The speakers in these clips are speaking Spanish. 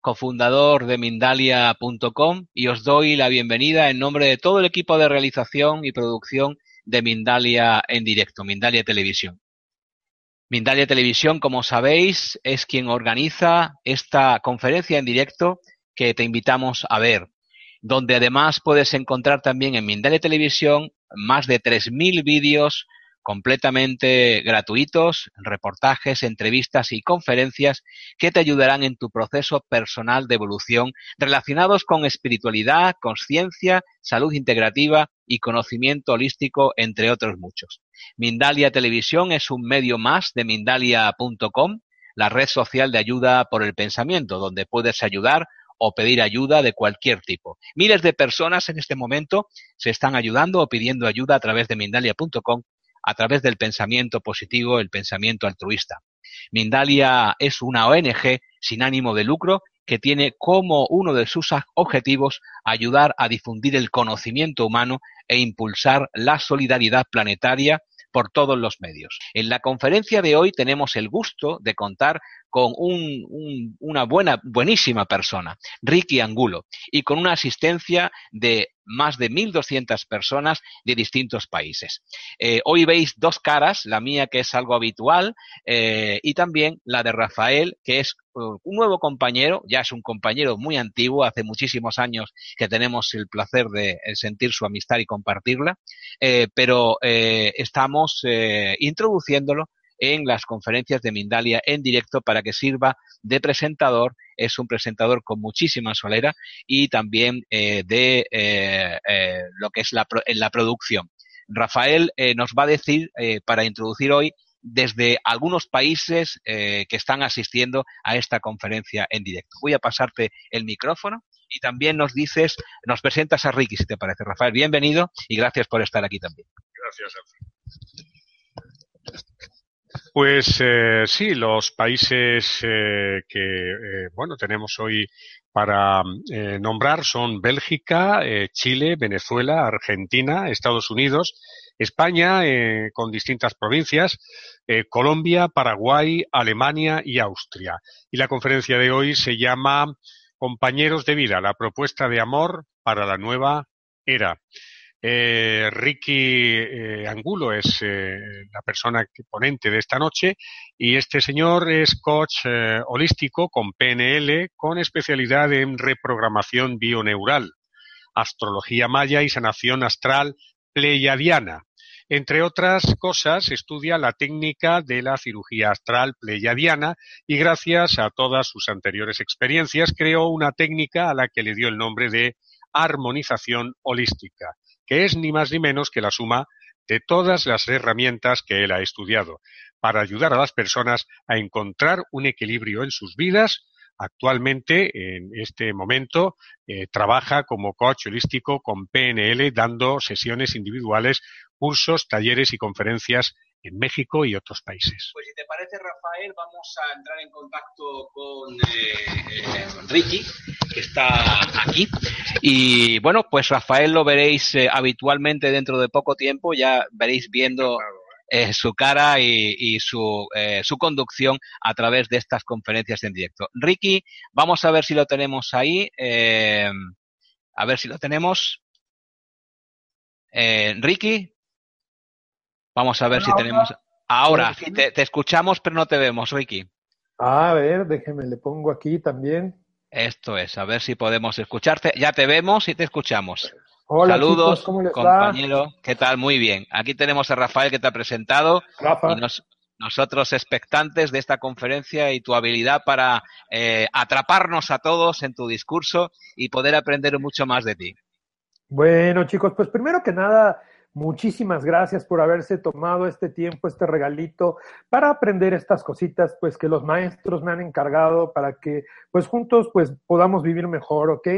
cofundador de Mindalia.com y os doy la bienvenida en nombre de todo el equipo de realización y producción de Mindalia en directo, Mindalia Televisión. Mindalia Televisión, como sabéis, es quien organiza esta conferencia en directo que te invitamos a ver, donde además puedes encontrar también en Mindalia Televisión más de 3.000 vídeos completamente gratuitos, reportajes, entrevistas y conferencias que te ayudarán en tu proceso personal de evolución relacionados con espiritualidad, conciencia, salud integrativa y conocimiento holístico, entre otros muchos. Mindalia Televisión es un medio más de mindalia.com, la red social de ayuda por el pensamiento, donde puedes ayudar o pedir ayuda de cualquier tipo. Miles de personas en este momento se están ayudando o pidiendo ayuda a través de Mindalia.com a través del pensamiento positivo, el pensamiento altruista. Mindalia es una ONG sin ánimo de lucro que tiene como uno de sus objetivos ayudar a difundir el conocimiento humano e impulsar la solidaridad planetaria por todos los medios. En la conferencia de hoy tenemos el gusto de contar con una buena, buenísima persona, Ricky Angulo, y con una asistencia de más de 1.200 personas de distintos países. Eh, hoy veis dos caras, la mía que es algo habitual eh, y también la de Rafael, que es uh, un nuevo compañero, ya es un compañero muy antiguo, hace muchísimos años que tenemos el placer de eh, sentir su amistad y compartirla, pero estamos introduciéndolo en las conferencias de Mindalia en directo para que sirva de presentador. Es un presentador con muchísima solera y también eh, de eh, eh, lo que es la, la producción. Rafael nos va a decir, para introducir hoy, desde algunos países que están asistiendo a esta conferencia en directo. Voy a pasarte el micrófono y también nos dices, nos presentas a Ricky, si te parece, Rafael. Bienvenido y gracias por estar aquí también. Gracias, pues eh, sí, los países eh, que eh, bueno tenemos hoy para nombrar son Bélgica, Chile, Venezuela, Argentina, Estados Unidos, España con distintas provincias, Colombia, Paraguay, Alemania y Austria. Y la conferencia de hoy se llama Compañeros de vida, la propuesta de amor para la nueva era. Eh, Ricky eh, Angulo es eh, la persona ponente de esta noche y este señor es coach holístico con PNL con especialidad en reprogramación bioneural, astrología maya y sanación astral pleiadiana. Entre otras cosas, estudia la técnica de la cirugía astral pleiadiana y gracias a todas sus anteriores experiencias creó una técnica a la que le dio el nombre de armonización holística que es ni más ni menos que la suma de todas las herramientas que él ha estudiado para ayudar a las personas a encontrar un equilibrio en sus vidas. Actualmente, en este momento, eh, trabaja como coach holístico con PNL, dando sesiones individuales, cursos, talleres y conferencias en México y otros países. Pues si te parece, Rafael, vamos a entrar en contacto con eh, eh, Ricky, que está aquí. Y bueno, pues Rafael lo veréis eh, habitualmente dentro de poco tiempo, ya veréis viendo su cara y, y su, su conducción a través de estas conferencias en directo. Ricky, vamos a ver si lo tenemos ahí. a ver si lo tenemos. Ricky, Vamos a ver si tenemos. Ahora, te, te, escuchamos, pero no te vemos, Ricky. A ver, déjeme, le pongo aquí también. Esto es, a ver si podemos escucharte. Ya te vemos y te escuchamos. Hola, Saludos, ¿cómo les compañero. ¿Qué tal? Muy bien. Aquí tenemos a Rafael que te ha presentado. Rafa. Y nosotros expectantes de esta conferencia y tu habilidad para eh, atraparnos a todos en tu discurso y poder aprender mucho más de ti. Bueno, chicos, pues primero que nada, Muchísimas gracias por haberse tomado este tiempo, este regalito para aprender estas cositas, pues que los maestros me han encargado para que, pues juntos, pues podamos vivir mejor, ¿ok?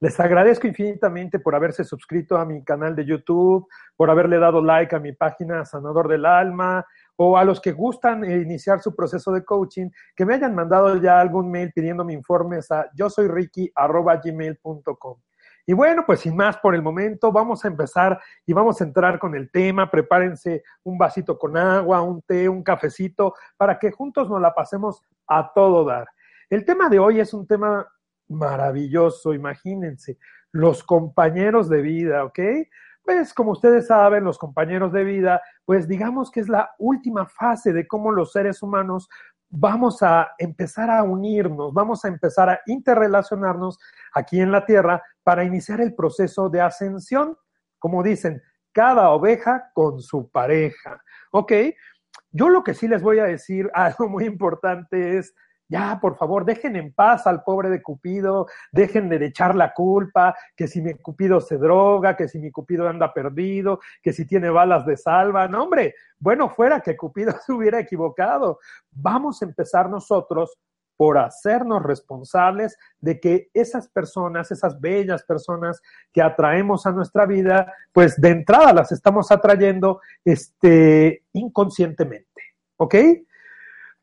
Les agradezco infinitamente por haberse suscrito a mi canal de YouTube, por haberle dado like a mi página Sanador del Alma, o a los que gustan iniciar su proceso de coaching, que me hayan mandado ya algún mail pidiéndome informes a yo soy Ricky gmail.com. Y bueno, pues sin más por el momento, vamos a empezar y vamos a entrar con el tema. Prepárense un vasito con agua, un té, un cafecito, para que juntos nos la pasemos a todo dar. El tema de hoy es un tema maravilloso, imagínense, los compañeros de vida, ¿ok? Pues como ustedes saben, los compañeros de vida, pues digamos que es la última fase de cómo los seres humanos vamos a empezar a unirnos, vamos a empezar a interrelacionarnos aquí en la Tierra para iniciar el proceso de ascensión. Como dicen, cada oveja con su pareja. ¿Ok? Yo lo que sí les voy a decir, algo muy importante es, ya, por favor, dejen en paz al pobre de Cupido, dejen de echar la culpa, que si mi Cupido se droga, que si mi Cupido anda perdido, que si tiene balas de salva. No, hombre, bueno, fuera que Cupido se hubiera equivocado. Vamos a empezar nosotros por hacernos responsables de que esas personas, esas bellas personas que atraemos a nuestra vida, pues de entrada las estamos atrayendo este, inconscientemente, ¿ok?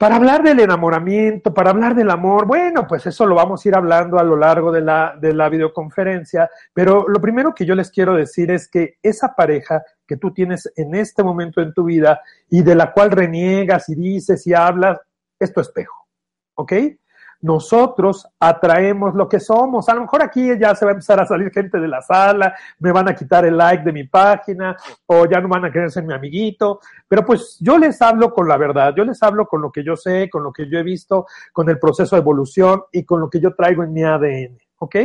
Para hablar del enamoramiento, para hablar del amor, bueno, pues eso lo vamos a ir hablando a lo largo de la, de la videoconferencia, pero lo primero que yo les quiero decir es que esa pareja que tú tienes en este momento en tu vida y de la cual reniegas y dices y hablas, es tu espejo. ¿ok? Nosotros atraemos lo que somos. A lo mejor aquí ya se va a empezar a salir gente de la sala, me van a quitar el like de mi página o ya no van a querer ser mi amiguito, pero pues yo les hablo con la verdad, yo les hablo con lo que yo sé, con lo que yo he visto, con el proceso de evolución y con lo que yo traigo en mi ADN. ¿ok?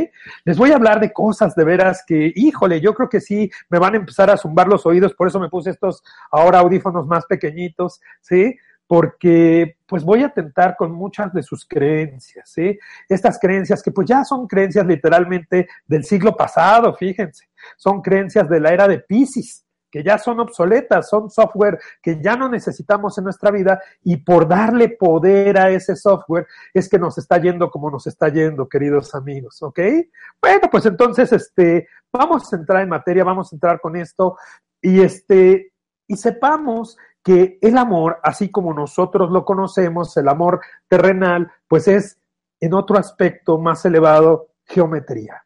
Les voy a hablar de cosas de veras que, híjole, yo creo que sí me van a empezar a zumbar los oídos, por eso me puse estos ahora audífonos más pequeñitos, ¿sí? Porque pues voy a tentar con muchas de sus creencias, ¿sí? Estas creencias que pues ya son creencias literalmente del siglo pasado, fíjense, son creencias de la era de Pisces, que ya son obsoletas, son software que ya no necesitamos en nuestra vida y por darle poder a ese software es que nos está yendo como nos está yendo, queridos amigos, ¿ok? Bueno, pues entonces, este, vamos a entrar en materia, vamos a entrar con esto y este, y sepamos que el amor, así como nosotros lo conocemos, el amor terrenal, pues es en otro aspecto más elevado, geometría.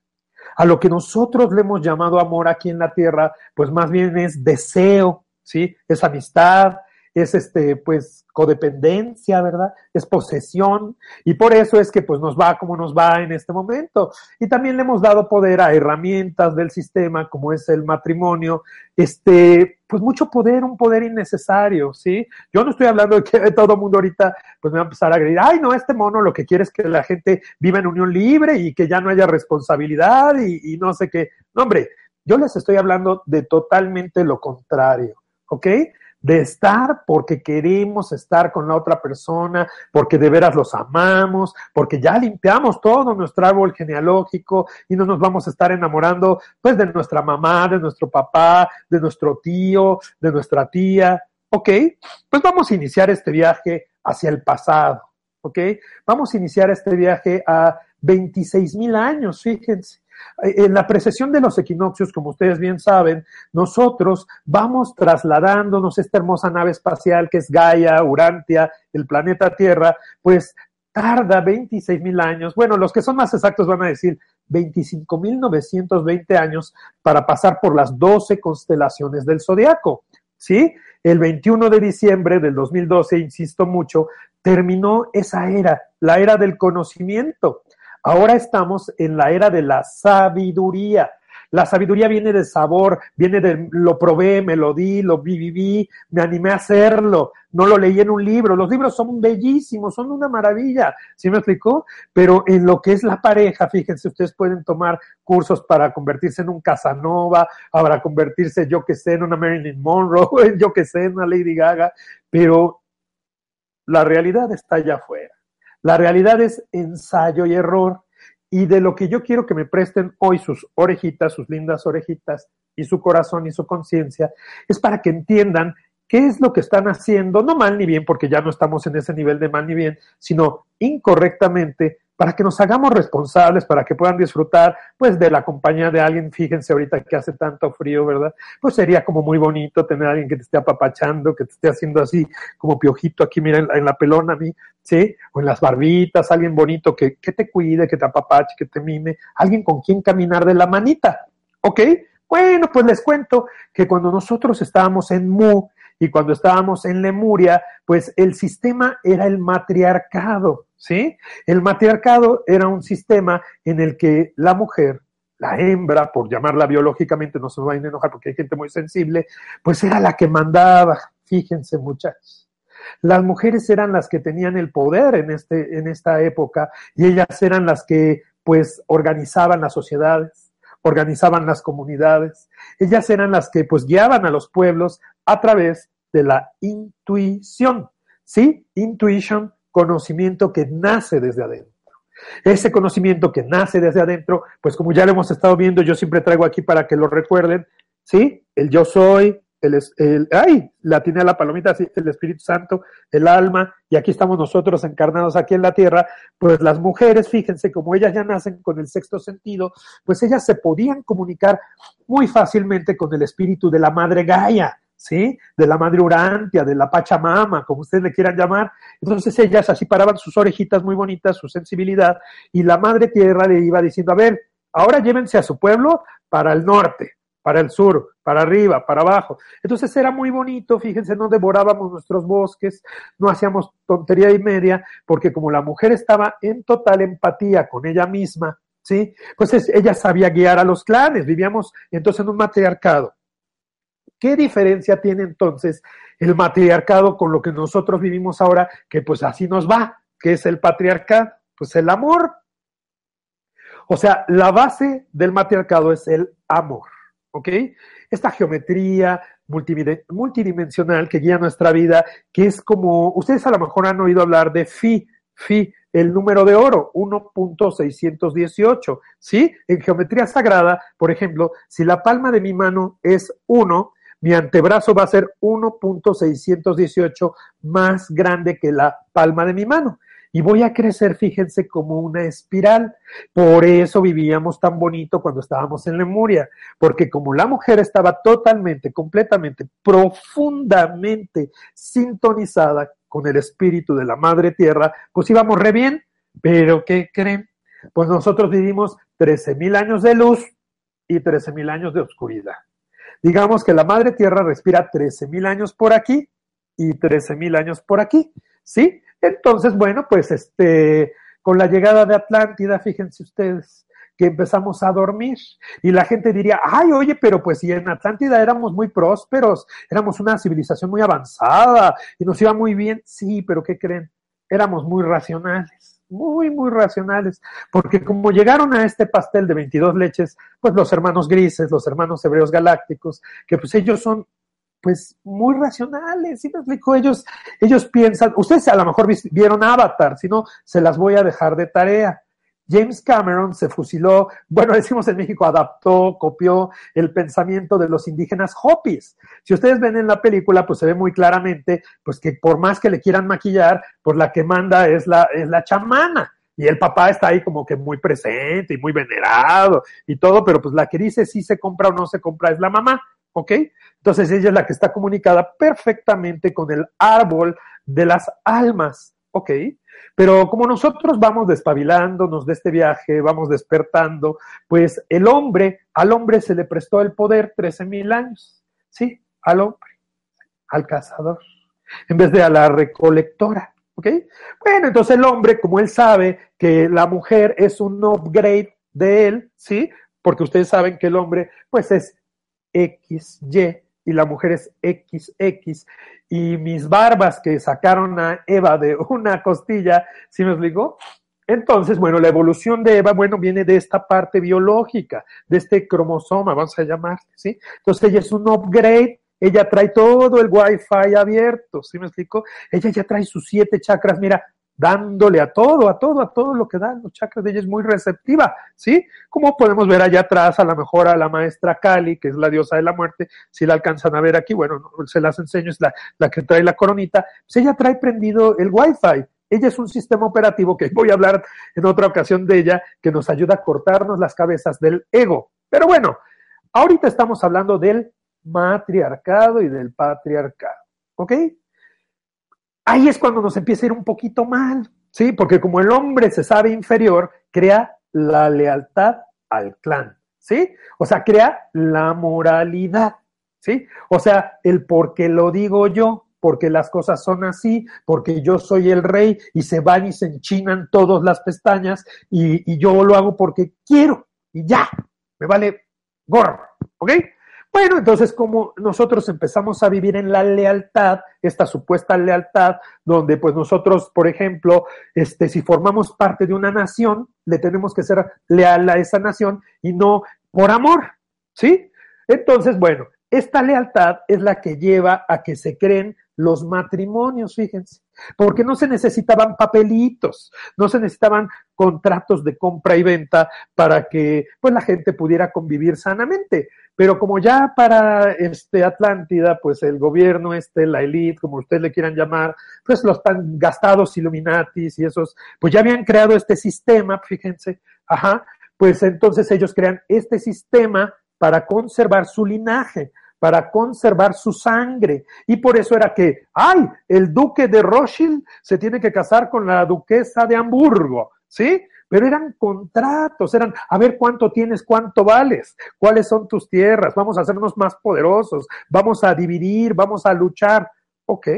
A lo que nosotros le hemos llamado amor aquí en la tierra, pues más bien es deseo, ¿sí? Es amistad, es este, pues, codependencia, ¿verdad? Es posesión, y por eso es que pues nos va como nos va en este momento. Y también le hemos dado poder a herramientas del sistema, como es el matrimonio, este, pues mucho poder, un poder innecesario, ¿sí? Yo no estoy hablando de que todo mundo ahorita pues me va a empezar a decir, ay, no, este mono lo que quiere es que la gente viva en unión libre y que ya no haya responsabilidad y, y no sé qué. No, hombre, yo les estoy hablando de totalmente lo contrario, ¿ok? De estar porque queremos estar con la otra persona, porque de veras los amamos, porque ya limpiamos todo nuestro árbol genealógico y no nos vamos a estar enamorando pues de nuestra mamá, de nuestro papá, de nuestro tío, de nuestra tía. Ok, pues vamos a iniciar este viaje hacia el pasado. Ok, vamos a iniciar este viaje a 26 mil años, fíjense. En la precesión de los equinoccios, como ustedes bien saben, nosotros vamos trasladándonos esta hermosa nave espacial que es Gaia, Urantia, el planeta Tierra, pues tarda 26 mil años. Bueno, los que son más exactos van a decir 25 mil 920 años para pasar por las 12 constelaciones del zodiaco. ¿Sí? El 21 de diciembre del 2012, insisto mucho, terminó esa era, la era del conocimiento. Ahora estamos en la era de la sabiduría. La sabiduría viene de sabor, viene de lo probé, me lo di, lo vi, viví, me animé a hacerlo, no lo leí en un libro. Los libros son bellísimos, son una maravilla, ¿sí me explicó? Pero en lo que es la pareja, fíjense, ustedes pueden tomar cursos para convertirse en un Casanova, para convertirse, yo que sé, en una Marilyn Monroe, yo que sé, en una Lady Gaga, pero la realidad está allá afuera. La realidad es ensayo y error. Y de lo que yo quiero que me presten hoy sus orejitas, sus lindas orejitas, y su corazón y su conciencia, es para que entiendan qué es lo que están haciendo, no mal ni bien, porque ya no estamos en ese nivel de mal ni bien, sino incorrectamente para que nos hagamos responsables, para que puedan disfrutar pues de la compañía de alguien, fíjense ahorita que hace tanto frío, ¿verdad? Pues sería como muy bonito tener a alguien que te esté apapachando, que te esté haciendo así como piojito aquí, mira, en la, pelona a mí, ¿sí? O en las barbitas, alguien bonito que, que te cuide, que te apapache, que te mime, alguien con quien caminar de la manita, ¿ok? Bueno, pues les cuento que cuando nosotros estábamos en Mu y cuando estábamos en Lemuria, pues el sistema era el matriarcado. ¿sí? El matriarcado era un sistema en el que la mujer, la hembra, por llamarla biológicamente, no se vayan a enojar porque hay gente muy sensible, pues era la que mandaba, fíjense muchachos. Las mujeres eran las que tenían el poder en, este, en esta época y ellas eran las que pues organizaban las sociedades, organizaban las comunidades. Ellas eran las que pues guiaban a los pueblos a través de la intuición. ¿Sí? Intuition conocimiento que nace desde adentro. Ese conocimiento que nace desde adentro, pues como ya lo hemos estado viendo, yo siempre traigo aquí para que lo recuerden, ¿sí? El yo soy, el, el ay, la tiene la palomita, ¿sí? el Espíritu Santo, el alma, y aquí estamos nosotros encarnados aquí en la tierra, pues las mujeres, fíjense, como ellas ya nacen con el sexto sentido, pues ellas se podían comunicar muy fácilmente con el espíritu de la madre Gaia, ¿sí? De la madre Urantia, de la Pachamama, como ustedes le quieran llamar. Entonces ellas así paraban sus orejitas muy bonitas, su sensibilidad, y la madre tierra le iba diciendo, a ver, ahora llévense a su pueblo para el norte, para el sur, para arriba, para abajo. Entonces era muy bonito, fíjense, no devorábamos nuestros bosques, no hacíamos tontería y media, porque como la mujer estaba en total empatía con ella misma, ¿sí? Pues ella sabía guiar a los clanes, vivíamos entonces en un matriarcado. ¿Qué diferencia tiene entonces el matriarcado con lo que nosotros vivimos ahora, que pues así nos va, que es el patriarcado? Pues el amor. O sea, la base del matriarcado es el amor, ¿ok? Esta geometría multidimensional que guía nuestra vida, que es como, ustedes a lo mejor han oído hablar de Phi, Phi, el número de oro, 1.618, ¿sí? En geometría sagrada, por ejemplo, si la palma de mi mano es 1, mi antebrazo va a ser 1.618 más grande que la palma de mi mano. Y voy a crecer, fíjense, como una espiral. Por eso vivíamos tan bonito cuando estábamos en Lemuria, porque como la mujer estaba totalmente, completamente, profundamente sintonizada con el espíritu de la madre tierra, pues íbamos re bien. Pero ¿qué creen? Pues nosotros vivimos 13.000 años de luz y 13.000 años de oscuridad. Digamos que la madre tierra respira 13.000 años por aquí y 13.000 años por aquí, ¿sí? Entonces, bueno, pues este, con la llegada de Atlántida, fíjense ustedes, que empezamos a dormir. Y la gente diría, ay, oye, pero pues si en Atlántida éramos muy prósperos, éramos una civilización muy avanzada y nos iba muy bien. Sí, pero ¿qué creen? Éramos muy racionales muy, muy racionales, porque como llegaron a este pastel de 22 leches, pues los hermanos grises, los hermanos hebreos galácticos, que pues ellos son pues muy racionales, ¿sí me explico? Ellos, ellos piensan, ustedes a lo mejor vieron Avatar, si no, se las voy a dejar de tarea. James Cameron se fusiló, bueno, decimos en México, adaptó, copió el pensamiento de los indígenas Hopis. Si ustedes ven en la película, pues se ve muy claramente, pues que por más que le quieran maquillar, pues la que manda es la, es la chamana. Y el papá está ahí como que muy presente y muy venerado y todo, pero pues la que dice si se compra o no se compra es la mamá, ¿ok? Entonces ella es la que está comunicada perfectamente con el árbol de las almas, ¿ok? Pero como nosotros vamos despabilándonos de este viaje, vamos despertando, pues el hombre, al hombre se le prestó el poder 13 mil años, ¿sí? Al hombre, al cazador, en vez de a la recolectora, ¿ok? Bueno, entonces el hombre, como él sabe que la mujer es un upgrade de él, ¿sí? Porque ustedes saben que el hombre, pues es XY y la mujer es XX y mis barbas que sacaron a Eva de una costilla, ¿sí me explico? Entonces, bueno, la evolución de Eva, bueno, viene de esta parte biológica, de este cromosoma, vamos a llamar, ¿sí? Entonces ella es un upgrade, ella trae todo el wifi abierto, ¿sí me explico? Ella ya trae sus siete chakras, mira, dándole a todo, a todo, a todo lo que dan los chakras ella es muy receptiva, ¿sí? Como podemos ver allá atrás, a lo mejor a la maestra Kali, que es la diosa de la muerte, si la alcanzan a ver aquí, bueno, se las enseño, es la, la que trae la coronita, pues ella trae prendido el Wi-Fi, ella es un sistema operativo que voy a hablar en otra ocasión de ella, que nos ayuda a cortarnos las cabezas del ego. Pero bueno, ahorita estamos hablando del matriarcado y del patriarcado. ¿Ok? Ahí es cuando nos empieza a ir un poquito mal, ¿sí? Porque como el hombre se sabe inferior, crea la lealtad al clan, ¿sí? O sea, crea la moralidad, ¿sí? O sea, el porque lo digo yo, porque las cosas son así, porque yo soy el rey y se van y se enchinan todas las pestañas y, y yo lo hago porque quiero y ya, me vale gorro, ¿ok? Bueno, entonces como nosotros empezamos a vivir en la lealtad, esta supuesta lealtad, donde pues nosotros, por ejemplo, este, si formamos parte de una nación, le tenemos que ser leal a esa nación y no por amor, ¿sí? Entonces, bueno, esta lealtad es la que lleva a que se creen los matrimonios, fíjense, porque no se necesitaban papelitos, no se necesitaban contratos de compra y venta para que pues la gente pudiera convivir sanamente. Pero como ya para este Atlántida, pues el gobierno este, la élite, como ustedes le quieran llamar, pues los tan gastados Illuminatis y esos, pues ya habían creado este sistema, fíjense, ajá, pues entonces ellos crean este sistema para conservar su linaje para conservar su sangre. Y por eso era que, ay, el duque de Rothschild se tiene que casar con la duquesa de Hamburgo, ¿sí? Pero eran contratos, eran, a ver cuánto tienes, cuánto vales, cuáles son tus tierras, vamos a hacernos más poderosos, vamos a dividir, vamos a luchar. Ok.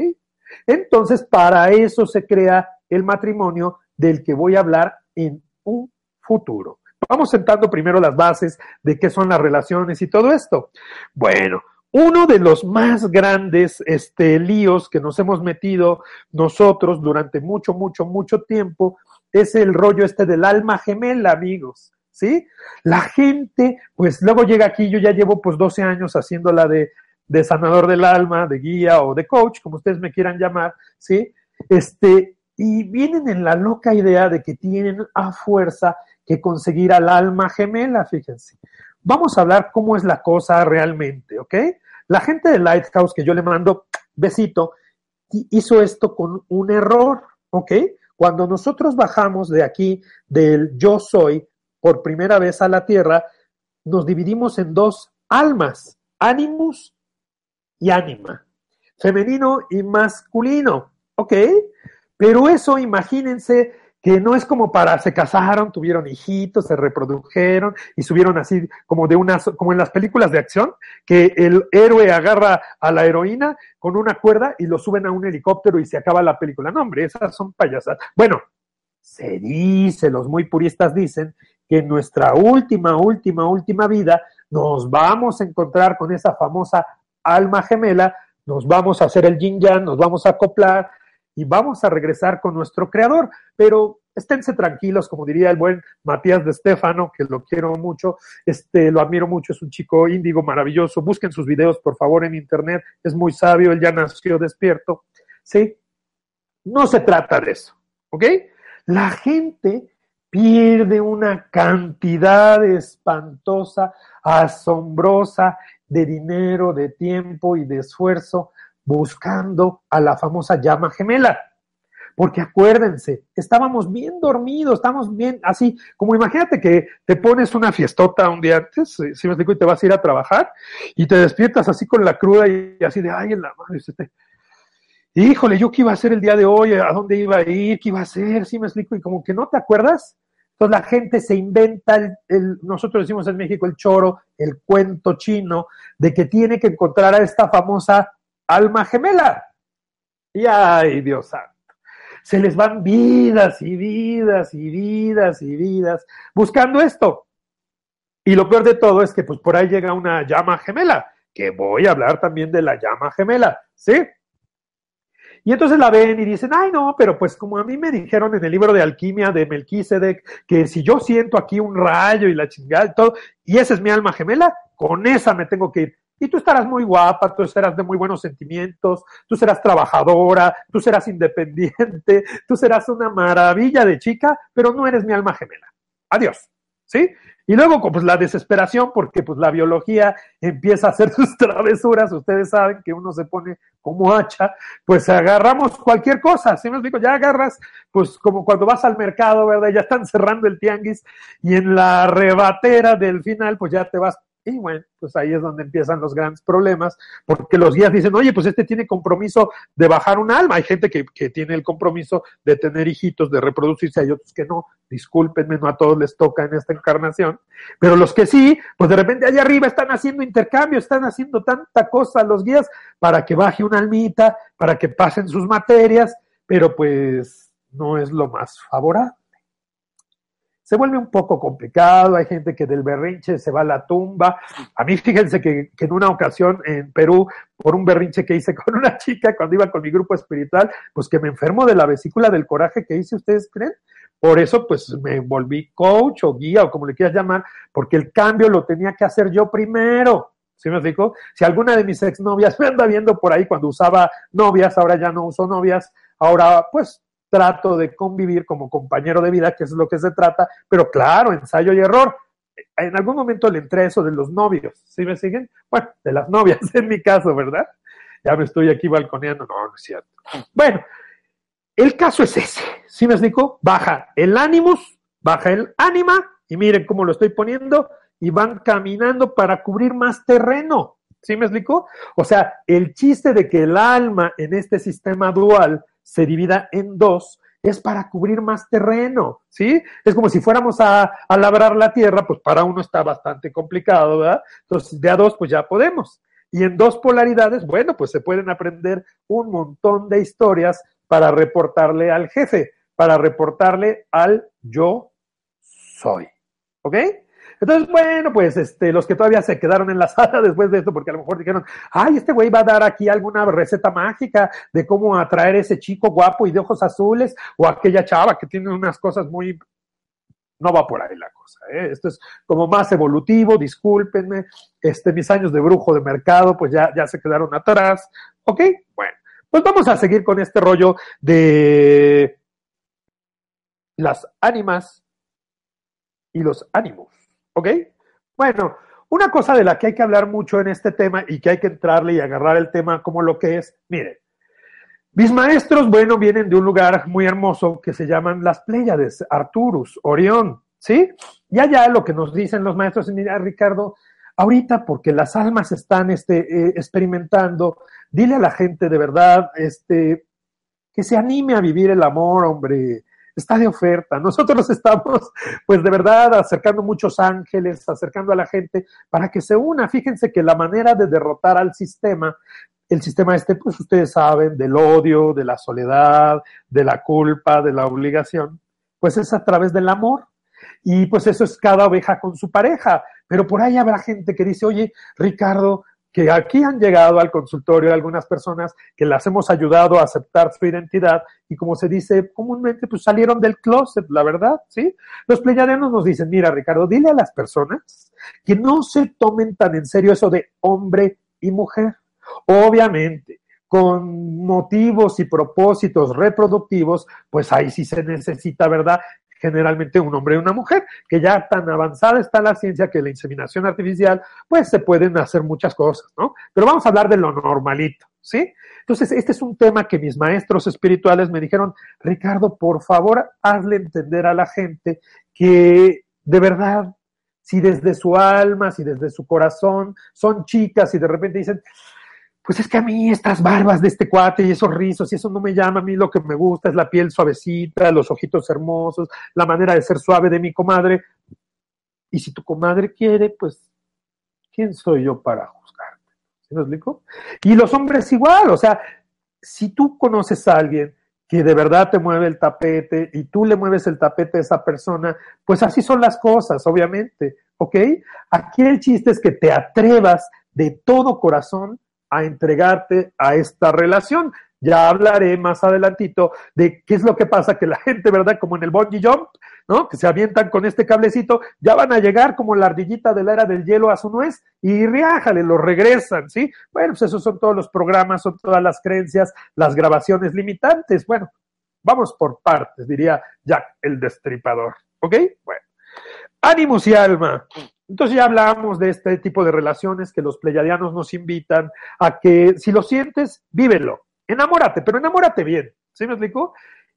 Entonces, para eso se crea el matrimonio del que voy a hablar en un futuro. Vamos sentando primero las bases de qué son las relaciones y todo esto. Bueno, uno de los más grandes este, líos que nos hemos metido nosotros durante mucho, mucho, mucho tiempo es el rollo este del alma gemela, amigos. ¿Sí? La gente, pues luego llega aquí, yo ya llevo pues 12 años haciéndola de, de sanador del alma, de guía o de coach, como ustedes me quieran llamar, ¿sí? Este, y vienen en la loca idea de que tienen a fuerza que conseguir al alma gemela, fíjense. Vamos a hablar cómo es la cosa realmente, ¿ok? La gente de Lighthouse, que yo le mando besito, hizo esto con un error, ¿ok? Cuando nosotros bajamos de aquí, del yo soy, por primera vez a la tierra, nos dividimos en dos almas, animus y ánima, femenino y masculino, ¿ok? Pero eso, imagínense, que no es como para se casaron, tuvieron hijitos, se reprodujeron y subieron así como de unas, como en las películas de acción, que el héroe agarra a la heroína con una cuerda y lo suben a un helicóptero y se acaba la película. No, hombre, esas son payasas. Bueno, se dice, los muy puristas dicen, que en nuestra última, última, última vida nos vamos a encontrar con esa famosa alma gemela, nos vamos a hacer el yin yang, nos vamos a acoplar, y vamos a regresar con nuestro creador. Pero esténse tranquilos, como diría el buen Matías de Stefano, que lo quiero mucho, este, lo admiro mucho, es un chico índigo maravilloso. Busquen sus videos, por favor, en internet, es muy sabio, él ya nació despierto. ¿Sí? No se trata de eso, ¿ok? La gente pierde una cantidad espantosa, asombrosa de dinero, de tiempo y de esfuerzo buscando a la famosa llama gemela. Porque acuérdense, estábamos bien dormidos, estábamos bien así, como imagínate que te pones una fiestota un día antes, si me explico, y te vas a ir a trabajar y te despiertas así con la cruda y así de, ay, en la híjole, yo qué iba a hacer el día de hoy, a dónde iba a ir, qué iba a hacer, si me explico, y como que no te acuerdas. Entonces la gente se inventa, el, nosotros decimos en México el choro, el cuento chino, de que tiene que encontrar a esta famosa alma gemela. Y ay, Dios santo. Se les van vidas y vidas y vidas y vidas buscando esto. Y lo peor de todo es que pues por ahí llega una llama gemela, que voy a hablar también de la llama gemela, ¿sí? Y entonces la ven y dicen, ay no, pero pues como a mí me dijeron en el libro de alquimia de Melquisedec, que si yo siento aquí un rayo y la chingada y todo, y esa es mi alma gemela, con esa me tengo que ir. Y tú estarás muy guapa, tú serás de muy buenos sentimientos, tú serás trabajadora, tú serás independiente, tú serás una maravilla de chica, pero no eres mi alma gemela. Adiós. ¿Sí? Y luego, pues la desesperación, porque pues la biología empieza a hacer sus travesuras, ustedes saben que uno se pone como hacha, pues agarramos cualquier cosa, ¿sí me explico? Ya agarras, pues como cuando vas al mercado, ¿verdad? Ya están cerrando el tianguis y en la rebatera del final, pues ya te vas y bueno, pues ahí es donde empiezan los grandes problemas, porque los guías dicen, oye, pues este tiene compromiso de bajar un alma. Hay gente que, que tiene el compromiso de tener hijitos, de reproducirse, hay otros que no. Discúlpenme, no a todos les toca en esta encarnación. Pero los que sí, pues de repente allá arriba están haciendo intercambio, están haciendo tanta cosa los guías para que baje una almita, para que pasen sus materias, pero pues no es lo más favorable se vuelve un poco complicado, hay gente que del berrinche se va a la tumba. A mí fíjense que, en una ocasión en Perú, por un berrinche que hice con una chica cuando iba con mi grupo espiritual, pues que me enfermo de la vesícula del coraje que hice, ¿ustedes creen? Por eso, pues me volví coach o guía o como le quieras llamar, porque el cambio lo tenía que hacer yo primero. ¿Sí me explico? Si alguna de mis exnovias me anda viendo por ahí cuando usaba novias, ahora ya no uso novias, ahora pues trato de convivir como compañero de vida, que es lo que se trata, pero claro, ensayo y error. En algún momento le entré eso de los novios, ¿sí me siguen? Bueno, de las novias en mi caso, ¿verdad? Ya me estoy aquí balconeando, no, no es cierto. Bueno, el caso es ese, ¿sí me explico? Baja el ánimos, baja el ánima, y miren cómo lo estoy poniendo, y van caminando para cubrir más terreno, ¿sí me explico? O sea, el chiste de que el alma en este sistema dual se divida en dos, es para cubrir más terreno, ¿sí? Es como si fuéramos a, labrar la tierra, pues para uno está bastante complicado, ¿verdad? Entonces, de a dos, pues ya podemos. Y en dos polaridades, bueno, pues se pueden aprender un montón de historias para reportarle al jefe, para reportarle al yo soy. ¿Ok? Entonces, bueno, pues este, los que todavía se quedaron en la sala después de esto, porque a lo mejor dijeron, ay, este güey va a dar aquí alguna receta mágica de cómo atraer ese chico guapo y de ojos azules, o aquella chava que tiene unas cosas muy no va por ahí la cosa. ¿eh? Esto es como más evolutivo, discúlpenme. Este, mis años de brujo de mercado, pues ya, ya se quedaron atrás. ¿Ok? Bueno, pues vamos a seguir con este rollo de las ánimas y los ánimos. ¿Ok? Bueno, una cosa de la que hay que hablar mucho en este tema y que hay que entrarle y agarrar el tema como lo que es, miren, mis maestros, bueno, vienen de un lugar muy hermoso que se llaman las Pléyades, Arturus, Orión, ¿sí? Y allá lo que nos dicen los maestros, mira, Ricardo, ahorita porque las almas están este, eh, experimentando, dile a la gente de verdad, este, que se anime a vivir el amor, hombre, está de oferta. Nosotros estamos, pues de verdad, acercando muchos ángeles, acercando a la gente para que se una. Fíjense que la manera de derrotar al sistema, el sistema este, pues ustedes saben, del odio, de la soledad, de la culpa, de la obligación, pues es a través del amor. Y pues eso es cada oveja con su pareja. Pero por ahí habrá gente que dice, oye, Ricardo, que aquí han llegado al consultorio algunas personas que las hemos ayudado a aceptar su identidad y como se dice comúnmente, pues salieron del closet, la verdad, ¿sí? Los pleyadianos nos dicen, mira Ricardo, dile a las personas que no se tomen tan en serio eso de hombre y mujer. Obviamente, con motivos y propósitos reproductivos, pues ahí sí se necesita, ¿verdad? Generalmente un hombre y una mujer, que ya tan avanzada está la ciencia que la inseminación artificial, pues se pueden hacer muchas cosas, ¿no? Pero vamos a hablar de lo normalito, ¿sí? Entonces, este es un tema que mis maestros espirituales me dijeron, Ricardo, por favor, hazle entender a la gente que de verdad, si desde su alma, si desde su corazón son chicas y de repente dicen, pues es que a mí estas barbas de este cuate y esos rizos y eso no me llama, a mí lo que me gusta es la piel suavecita, los ojitos hermosos, la manera de ser suave de mi comadre. Y si tu comadre quiere, pues, ¿quién soy yo para juzgarte? ¿Sí me explico? Y los hombres igual, o sea, si tú conoces a alguien que de verdad te mueve el tapete y tú le mueves el tapete a esa persona, pues así son las cosas, obviamente, ¿ok? Aquí el chiste es que te atrevas de todo corazón a entregarte a esta relación. Ya hablaré más adelantito de qué es lo que pasa que la gente, ¿verdad? Como en el bungee jump, ¿no? Que se avientan con este cablecito, ya van a llegar como la ardillita de la era del hielo a su nuez y riájale, lo regresan, ¿sí? Bueno, pues esos son todos los programas, son todas las creencias, las grabaciones limitantes. Bueno, vamos por partes, diría Jack el Destripador, ¿ok? Bueno. Ánimos y alma. Entonces ya hablamos de este tipo de relaciones que los pleyadianos nos invitan a que si lo sientes, vívelo, enamórate, pero enamórate bien. ¿Sí me explico?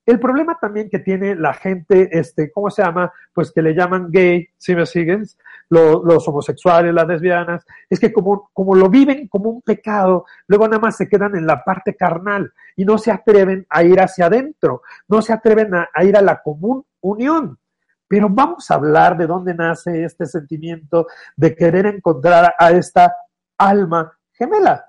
El problema también que tiene la gente, este, ¿cómo se llama? Pues que le llaman gay, ¿sí me siguen? Los, homosexuales, las lesbianas, es que como, como lo viven como un pecado, luego nada más se quedan en la parte carnal y no se atreven a ir hacia adentro, no se atreven a ir a la común unión. Pero vamos a hablar de dónde nace este sentimiento de querer encontrar a esta alma gemela.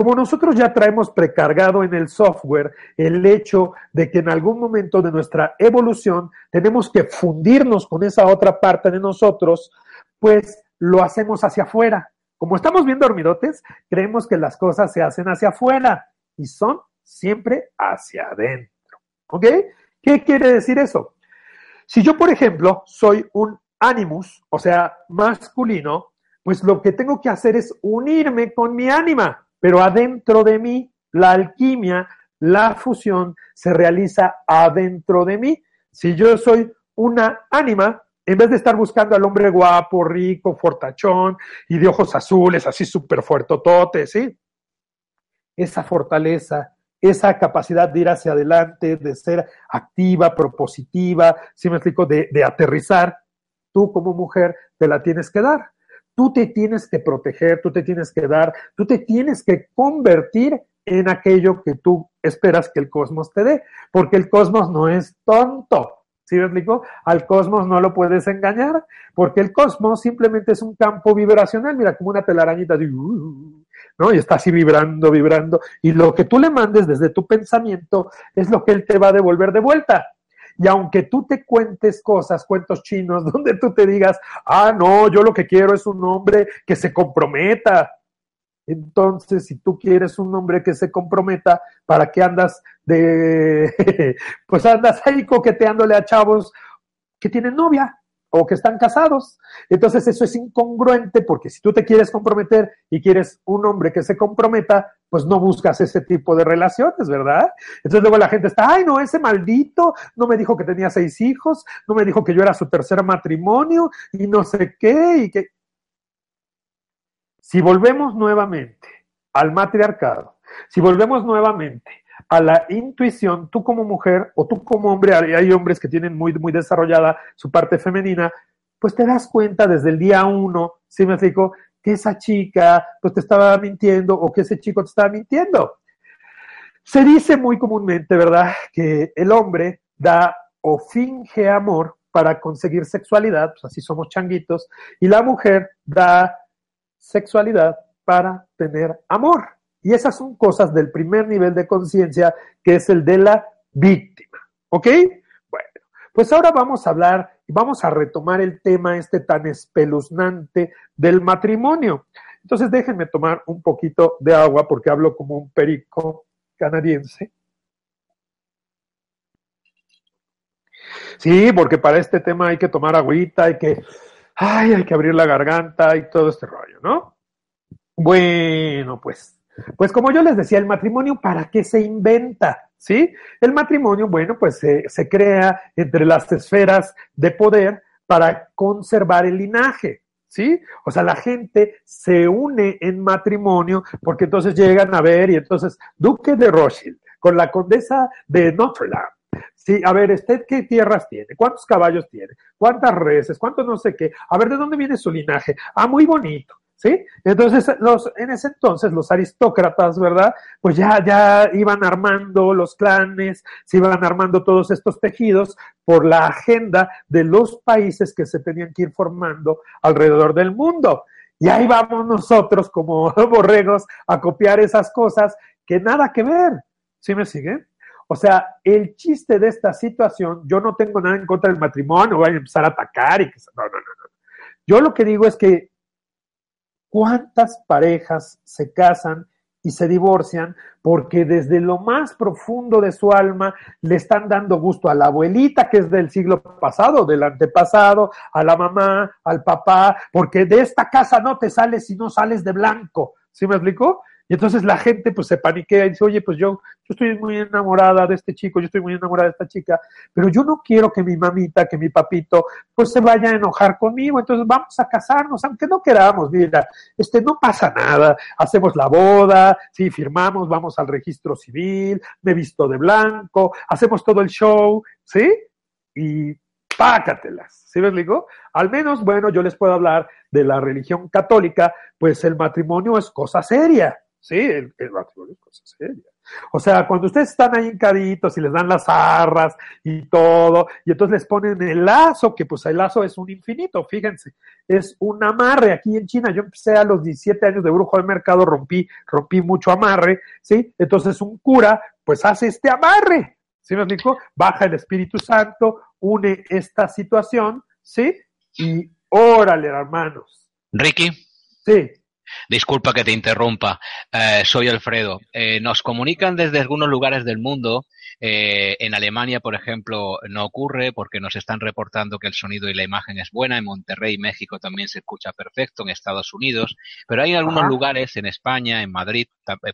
Como nosotros ya traemos precargado en el software el hecho de que en algún momento de nuestra evolución tenemos que fundirnos con esa otra parte de nosotros, pues lo hacemos hacia afuera. Como estamos bien dormidotes, creemos que las cosas se hacen hacia afuera y son siempre hacia adentro. ¿Ok? ¿Qué quiere decir eso? Si yo, por ejemplo, soy un animus, o sea, masculino, pues lo que tengo que hacer es unirme con mi ánima, pero adentro de mí, la alquimia, la fusión se realiza adentro de mí. Si yo soy una ánima, en vez de estar buscando al hombre guapo, rico, fortachón y de ojos azules, así súper fuertotote, ¿sí? Esa fortaleza, esa capacidad de ir hacia adelante, de ser activa, propositiva, si me explico, de, de aterrizar, tú como mujer te la tienes que dar. Tú te tienes que proteger, tú te tienes que dar, tú te tienes que convertir en aquello que tú esperas que el cosmos te dé, porque el cosmos no es tonto. ¿Sí me explico? Al cosmos no lo puedes engañar, porque el cosmos simplemente es un campo vibracional, mira, como una telarañita, de, ¿no? Y está así vibrando, vibrando, y lo que tú le mandes desde tu pensamiento es lo que él te va a devolver de vuelta. Y aunque tú te cuentes cosas, cuentos chinos, donde tú te digas, ah, no, yo lo que quiero es un hombre que se comprometa, entonces, si tú quieres un hombre que se comprometa, ¿para qué andas de, pues andas ahí coqueteándole a chavos que tienen novia o que están casados? Entonces, eso es incongruente porque si tú te quieres comprometer y quieres un hombre que se comprometa, pues no buscas ese tipo de relaciones, ¿verdad? Entonces luego la gente está, ay, no, ese maldito no me dijo que tenía seis hijos, no me dijo que yo era su tercer matrimonio y no sé qué y que si volvemos nuevamente al matriarcado, si volvemos nuevamente a la intuición, tú como mujer o tú como hombre, hay hombres que tienen muy, muy desarrollada su parte femenina, pues te das cuenta desde el día uno, ¿sí me explico? Que esa chica pues te estaba mintiendo o que ese chico te estaba mintiendo. Se dice muy comúnmente, ¿verdad?, que el hombre da o finge amor para conseguir sexualidad, pues así somos changuitos, y la mujer da sexualidad para tener amor. Y esas son cosas del primer nivel de conciencia, que es el de la víctima. ¿Ok? Bueno, pues ahora vamos a hablar y vamos a retomar el tema este tan espeluznante del matrimonio. Entonces déjenme tomar un poquito de agua porque hablo como un perico canadiense. Sí, porque para este tema hay que tomar agüita, hay que ay, hay que abrir la garganta y todo este rollo, ¿no? Bueno, pues, pues como yo les decía, el matrimonio, ¿para qué se inventa? ¿Sí? El matrimonio, bueno, pues se, se crea entre las esferas de poder para conservar el linaje. ¿sí? O sea, la gente se une en matrimonio porque entonces llegan a ver y entonces Duque de Rothschild con la condesa de Notre Dame Sí, a ver, ¿usted qué tierras tiene? ¿Cuántos caballos tiene? ¿Cuántas reses? ¿Cuántos no sé qué? A ver, ¿de dónde viene su linaje? Ah, muy bonito. ¿Sí? Entonces, los, en ese entonces, los aristócratas, ¿verdad? Pues ya, ya iban armando los clanes, se iban armando todos estos tejidos por la agenda de los países que se tenían que ir formando alrededor del mundo. Y ahí vamos nosotros como borregos a copiar esas cosas que nada que ver. ¿Sí me siguen? O sea, el chiste de esta situación, yo no tengo nada en contra del matrimonio, voy a empezar a atacar y que... No, no, no. Yo lo que digo es que cuántas parejas se casan y se divorcian porque desde lo más profundo de su alma le están dando gusto a la abuelita que es del siglo pasado, del antepasado, a la mamá, al papá, porque de esta casa no te sales si no sales de blanco. ¿Sí me explico? Y entonces la gente pues se paniquea y dice, oye, pues yo, yo estoy muy enamorada de este chico, yo estoy muy enamorada de esta chica, pero yo no quiero que mi mamita, que mi papito, pues se vaya a enojar conmigo, entonces vamos a casarnos, aunque no queramos, mira, este, no pasa nada, hacemos la boda, sí, firmamos, vamos al registro civil, me visto de blanco, hacemos todo el show, ¿sí? Y pácatelas, ¿sí me digo? Al menos, bueno, yo les puedo hablar de la religión católica, pues el matrimonio es cosa seria, Sí, el, matrimonio es cosa seria. O sea, cuando ustedes están ahí encaditos y les dan las arras y todo, y entonces les ponen el lazo, que pues el lazo es un infinito, fíjense, es un amarre. Aquí en China, yo empecé a los 17 años de brujo del mercado, rompí, rompí mucho amarre, ¿sí? Entonces un cura, pues hace este amarre, ¿sí me explico? Baja el Espíritu Santo, une esta situación, ¿sí? Y órale, hermanos. Ricky. Sí. Disculpa que te interrumpa, eh, soy Alfredo. Eh, nos comunican desde algunos lugares del mundo. Eh, en Alemania, por ejemplo, no ocurre porque nos están reportando que el sonido y la imagen es buena. En Monterrey, México también se escucha perfecto. En Estados Unidos, pero hay algunos lugares en España, en Madrid,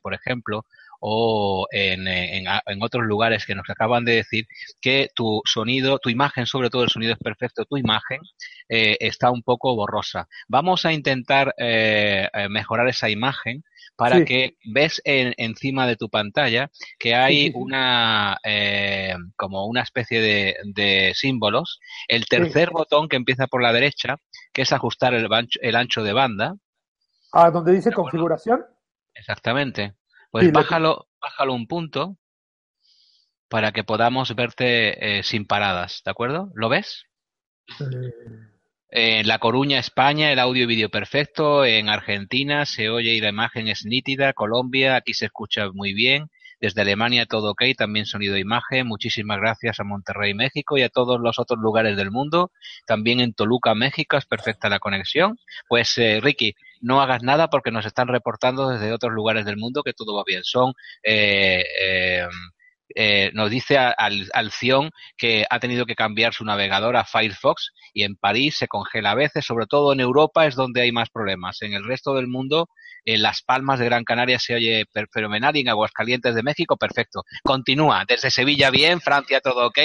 por ejemplo, o en, en, en, otros lugares que nos acaban de decir que tu sonido, tu imagen, sobre todo el sonido es perfecto, tu imagen eh, está un poco borrosa. Vamos a intentar eh, eh mejorar esa imagen para que ves en, encima de tu pantalla que hay una eh, como una especie de, de símbolos. El tercer botón que empieza por la derecha, que es ajustar el, el ancho de banda. Ah, donde dice configuración. Exactamente. Pues bájalo, bájalo un punto para que podamos verte eh, sin paradas, ¿de acuerdo? ¿Lo ves? En La Coruña, España, el audio y vídeo perfecto. En Argentina se oye y la imagen es nítida. Colombia, aquí se escucha muy bien. Desde Alemania todo ok, también sonido e imagen. Muchísimas gracias a Monterrey, México y a todos los otros lugares del mundo. También en Toluca, México es perfecta la conexión. Pues eh, Ricky, no hagas nada porque nos están reportando desde otros lugares del mundo que todo va bien. Son eh, eh, eh, nos dice al, Alción que ha tenido que cambiar su navegador a Firefox y en París se congela a veces, sobre todo en Europa es donde hay más problemas. En el resto del mundo, en Las Palmas de Gran Canaria se oye fenomenal y en Aguascalientes de México, perfecto. Continúa, desde Sevilla bien, Francia todo ok.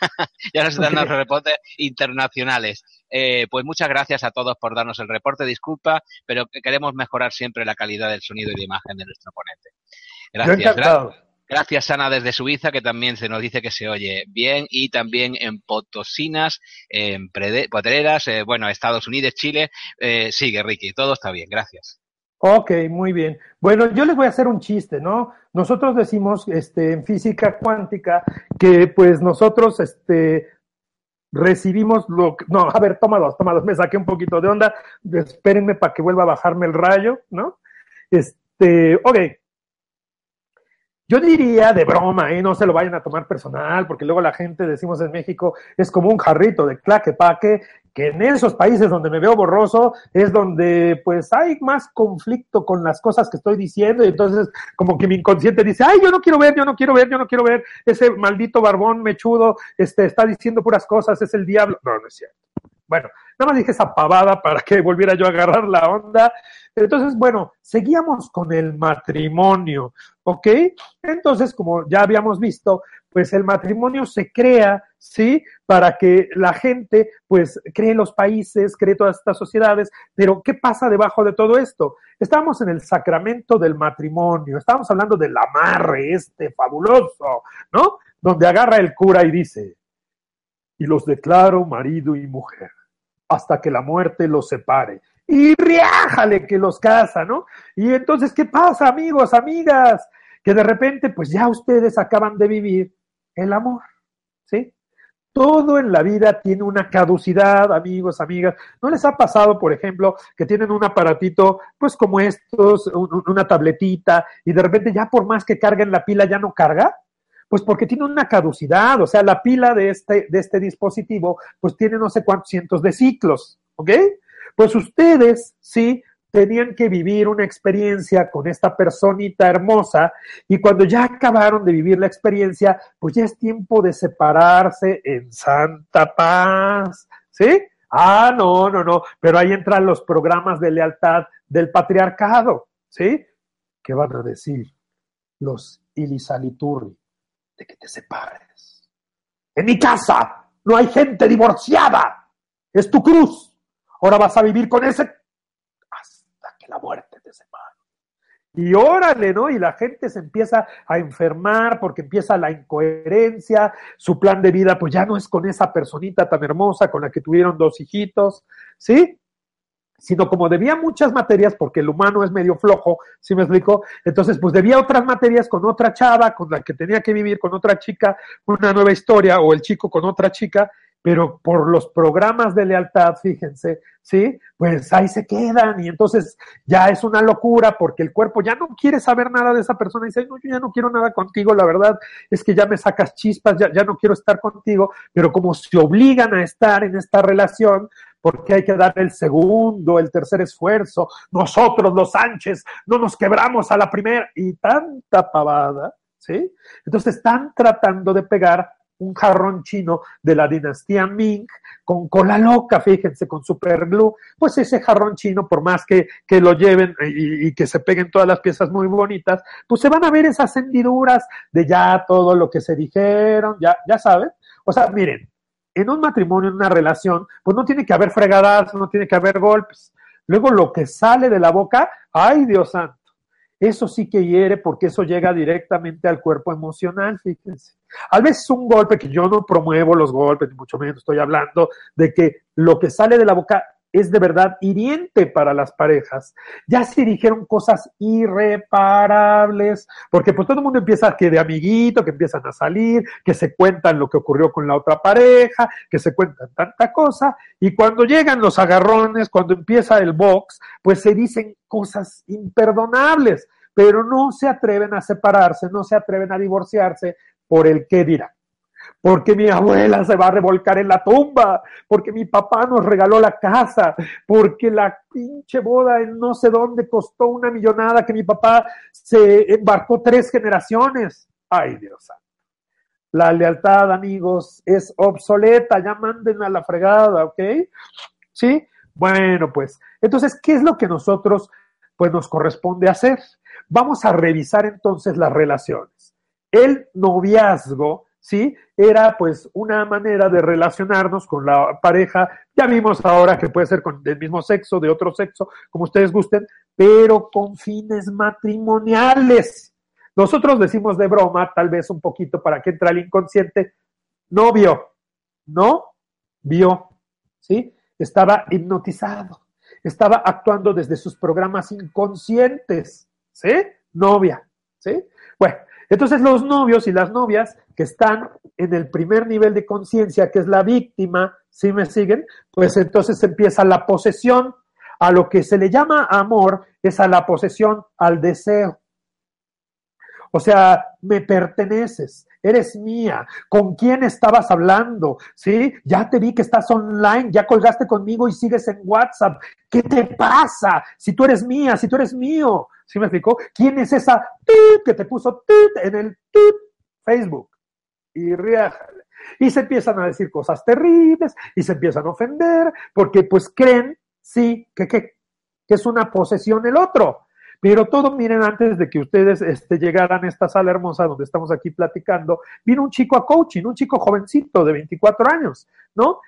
ya nos dan los reportes internacionales. Eh, pues muchas gracias a todos por darnos el reporte, disculpa, pero queremos mejorar siempre la calidad del sonido y de imagen de nuestro ponente. Gracias. Gracias, Ana, desde Suiza, que también se nos dice que se oye bien, y también en Potosinas, en Potreras, eh, bueno, Estados Unidos, Chile. Eh, sigue, Ricky, todo está bien, gracias. Ok, muy bien. Bueno, yo les voy a hacer un chiste, ¿no? Nosotros decimos este, en física cuántica que pues nosotros este, recibimos lo que... No, a ver, tómalos, tómalos, me saqué un poquito de onda, espérenme para que vuelva a bajarme el rayo, ¿no? Este, ok, yo diría de broma, ¿eh? no se lo vayan a tomar personal, porque luego la gente, decimos en México, es como un jarrito de claque paque, que en esos países donde me veo borroso es donde pues hay más conflicto con las cosas que estoy diciendo y entonces como que mi inconsciente dice, ay, yo no quiero ver, yo no quiero ver, yo no quiero ver, ese maldito barbón mechudo este, está diciendo puras cosas, es el diablo. No, no es cierto. Bueno, nada más dije esa pavada para que volviera yo a agarrar la onda. Entonces, bueno, seguíamos con el matrimonio, ¿ok? Entonces, como ya habíamos visto, pues el matrimonio se crea, ¿sí? Para que la gente, pues, cree los países, cree todas estas sociedades, pero ¿qué pasa debajo de todo esto? Estamos en el sacramento del matrimonio, estamos hablando del amarre este fabuloso, ¿no? Donde agarra el cura y dice, y los declaro marido y mujer hasta que la muerte los separe. Y riájale que los casa, ¿no? Y entonces, ¿qué pasa, amigos, amigas? Que de repente, pues ya ustedes acaban de vivir el amor, ¿sí? Todo en la vida tiene una caducidad, amigos, amigas. ¿No les ha pasado, por ejemplo, que tienen un aparatito, pues como estos, una tabletita, y de repente ya por más que carguen la pila ya no carga? Pues porque tiene una caducidad, o sea, la pila de este, de este dispositivo, pues tiene no sé cuántos cientos de ciclos, ¿ok? Pues ustedes, sí, tenían que vivir una experiencia con esta personita hermosa y cuando ya acabaron de vivir la experiencia, pues ya es tiempo de separarse en santa paz, ¿sí? Ah, no, no, no, pero ahí entran los programas de lealtad del patriarcado, ¿sí? ¿Qué van a decir los Ilisaliturri de que te separes? En mi casa no hay gente divorciada, es tu cruz. Ahora vas a vivir con ese hasta que la muerte te separe. Y órale, ¿no? Y la gente se empieza a enfermar porque empieza la incoherencia, su plan de vida pues ya no es con esa personita tan hermosa con la que tuvieron dos hijitos, ¿sí? Sino como debía muchas materias, porque el humano es medio flojo, ¿sí me explico? Entonces, pues debía otras materias con otra chava, con la que tenía que vivir, con otra chica, una nueva historia, o el chico con otra chica, pero por los programas de lealtad, fíjense, ¿sí? Pues ahí se quedan y entonces ya es una locura porque el cuerpo ya no quiere saber nada de esa persona y dice, no, yo ya no quiero nada contigo, la verdad es que ya me sacas chispas, ya, ya no quiero estar contigo, pero como se obligan a estar en esta relación, porque hay que dar el segundo, el tercer esfuerzo, nosotros los Sánchez no nos quebramos a la primera y tanta pavada, ¿sí? Entonces están tratando de pegar un jarrón chino de la dinastía Ming con cola loca, fíjense, con superglue, pues ese jarrón chino, por más que, que lo lleven y, que se peguen todas las piezas muy bonitas, pues se van a ver esas hendiduras de ya todo lo que se dijeron, ya, ya saben. O sea, miren, en un matrimonio, en una relación, pues no tiene que haber fregadas, no tiene que haber golpes. Luego lo que sale de la boca, ay Dios santo, eso sí que hiere porque eso llega directamente al cuerpo emocional, fíjense. A veces un golpe, que yo no promuevo los golpes, ni mucho menos estoy hablando de que lo que sale de la boca es de verdad hiriente para las parejas. Ya se dijeron cosas irreparables, porque pues todo el mundo empieza que de amiguito, que empiezan a salir, que se cuentan lo que ocurrió con la otra pareja, que se cuentan tanta cosa, y cuando llegan los agarrones, cuando empieza el box, pues se dicen cosas imperdonables, pero no se atreven a separarse, no se atreven a divorciarse por el qué dirán porque mi abuela se va a revolcar en la tumba, porque mi papá nos regaló la casa, porque la pinche boda en no sé dónde costó una millonada que mi papá se embarcó tres generaciones. Ay, Dios santo. La lealtad, amigos, es obsoleta, ya manden a la fregada, ¿ok? ¿Sí? Bueno, pues, entonces, ¿qué es lo que nosotros, pues, nos corresponde hacer? Vamos a revisar entonces las relaciones. El noviazgo ¿sí? Era pues una manera de relacionarnos con la pareja. Ya vimos ahora que puede ser con del mismo sexo, de otro sexo, como ustedes gusten, pero con fines matrimoniales. Nosotros decimos de broma, tal vez un poquito para que entre el inconsciente, no vio, no vio, ¿sí? Estaba hipnotizado, estaba actuando desde sus programas inconscientes, ¿sí? Novia, ¿sí? Bueno, entonces los novios y las novias que están en el primer nivel de conciencia, que es la víctima, si me siguen? Pues entonces empieza la posesión. A lo que se le llama amor es a la posesión, al deseo. O sea, me perteneces, eres mía. ¿Con quién estabas hablando? ¿Sí? Ya te vi que estás online, ya colgaste conmigo y sigues en WhatsApp. ¿Qué te pasa? Si tú eres mía, si tú eres mío. ¿Sí me explicó? ¿Quién es esa que te puso en el Facebook? Y riájale. Y se empiezan a decir cosas terribles y se empiezan a ofender porque pues creen, sí, que, que, que es una posesión el otro. Pero todo, miren, antes de que ustedes este, llegaran a esta sala hermosa donde estamos aquí platicando, vino un chico a coaching, un chico jovencito de 24 años, ¿no?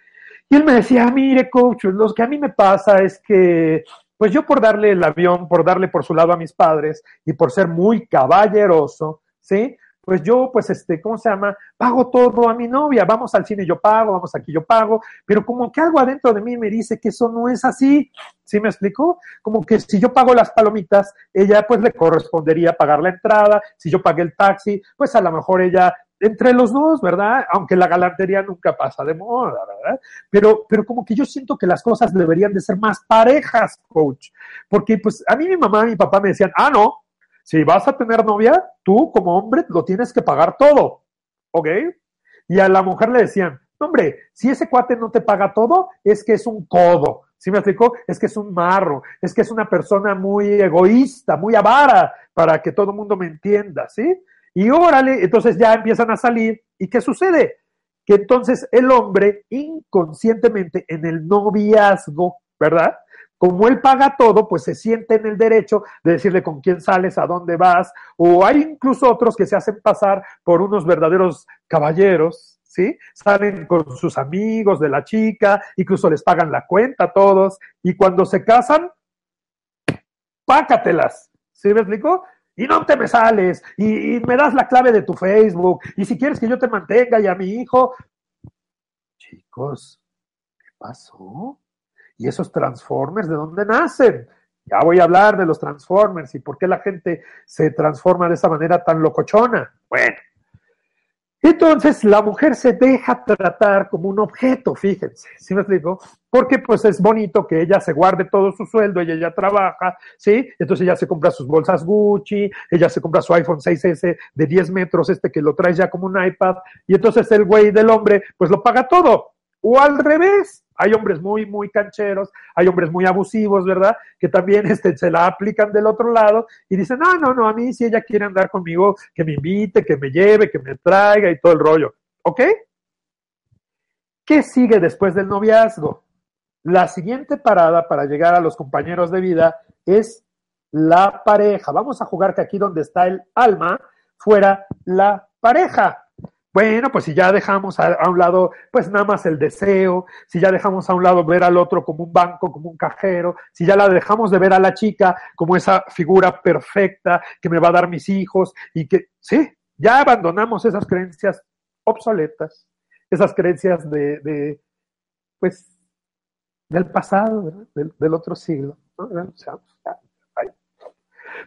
Y él me decía, mire, coach, lo que a mí me pasa es que pues yo por darle el avión, por darle por su lado a mis padres y por ser muy caballeroso, ¿sí? Pues yo, pues este, ¿cómo se llama? Pago todo a mi novia, vamos al cine yo pago, vamos aquí yo pago, pero como que algo adentro de mí me dice que eso no es así, ¿sí me explico? Como que si yo pago las palomitas, ella pues le correspondería pagar la entrada, si yo pagué el taxi, pues a lo mejor ella entre los dos, ¿verdad? Aunque la galantería nunca pasa de moda, ¿verdad? Pero, pero como que yo siento que las cosas deberían de ser más parejas, coach. Porque pues a mí mi mamá y mi papá me decían, ah, no, si vas a tener novia, tú como hombre lo tienes que pagar todo, ¿ok? Y a la mujer le decían, hombre, si ese cuate no te paga todo, es que es un codo. ¿Sí me explicó? Es que es un marro, es que es una persona muy egoísta, muy avara, para que todo el mundo me entienda, ¿sí? Y órale, entonces ya empiezan a salir. ¿Y qué sucede? Que entonces el hombre inconscientemente en el noviazgo, ¿verdad? Como él paga todo, pues se siente en el derecho de decirle con quién sales, a dónde vas, o hay incluso otros que se hacen pasar por unos verdaderos caballeros, ¿sí? Salen con sus amigos de la chica, incluso les pagan la cuenta a todos, y cuando se casan, pácatelas, ¿sí me explico? Y no te me sales, y, y me das la clave de tu Facebook, y si quieres que yo te mantenga y a mi hijo. Chicos, ¿qué pasó? ¿Y esos Transformers de dónde nacen? Ya voy a hablar de los Transformers y por qué la gente se transforma de esa manera tan locochona. Bueno, entonces la mujer se deja tratar como un objeto, fíjense, ¿sí me explico? Porque pues es bonito que ella se guarde todo su sueldo, ella ya trabaja, ¿sí? Entonces ella se compra sus bolsas Gucci, ella se compra su iPhone 6S de 10 metros, este que lo trae ya como un iPad, y entonces el güey del hombre pues lo paga todo. O al revés, hay hombres muy, muy cancheros, hay hombres muy abusivos, ¿verdad? Que también este, se la aplican del otro lado y dicen, no, no, no, a mí si ella quiere andar conmigo, que me invite, que me lleve, que me traiga y todo el rollo. ¿Ok? ¿Qué sigue después del noviazgo? La siguiente parada para llegar a los compañeros de vida es la pareja. Vamos a jugar que aquí donde está el alma, fuera la pareja. Bueno, pues si ya dejamos a, un lado, pues nada más el deseo, si ya dejamos a un lado ver al otro como un banco, como un cajero, si ya la dejamos de ver a la chica como esa figura perfecta que me va a dar mis hijos y que, sí, ya abandonamos esas creencias obsoletas, esas creencias de, de pues, del pasado, del, del, otro siglo. ¿no? O sea,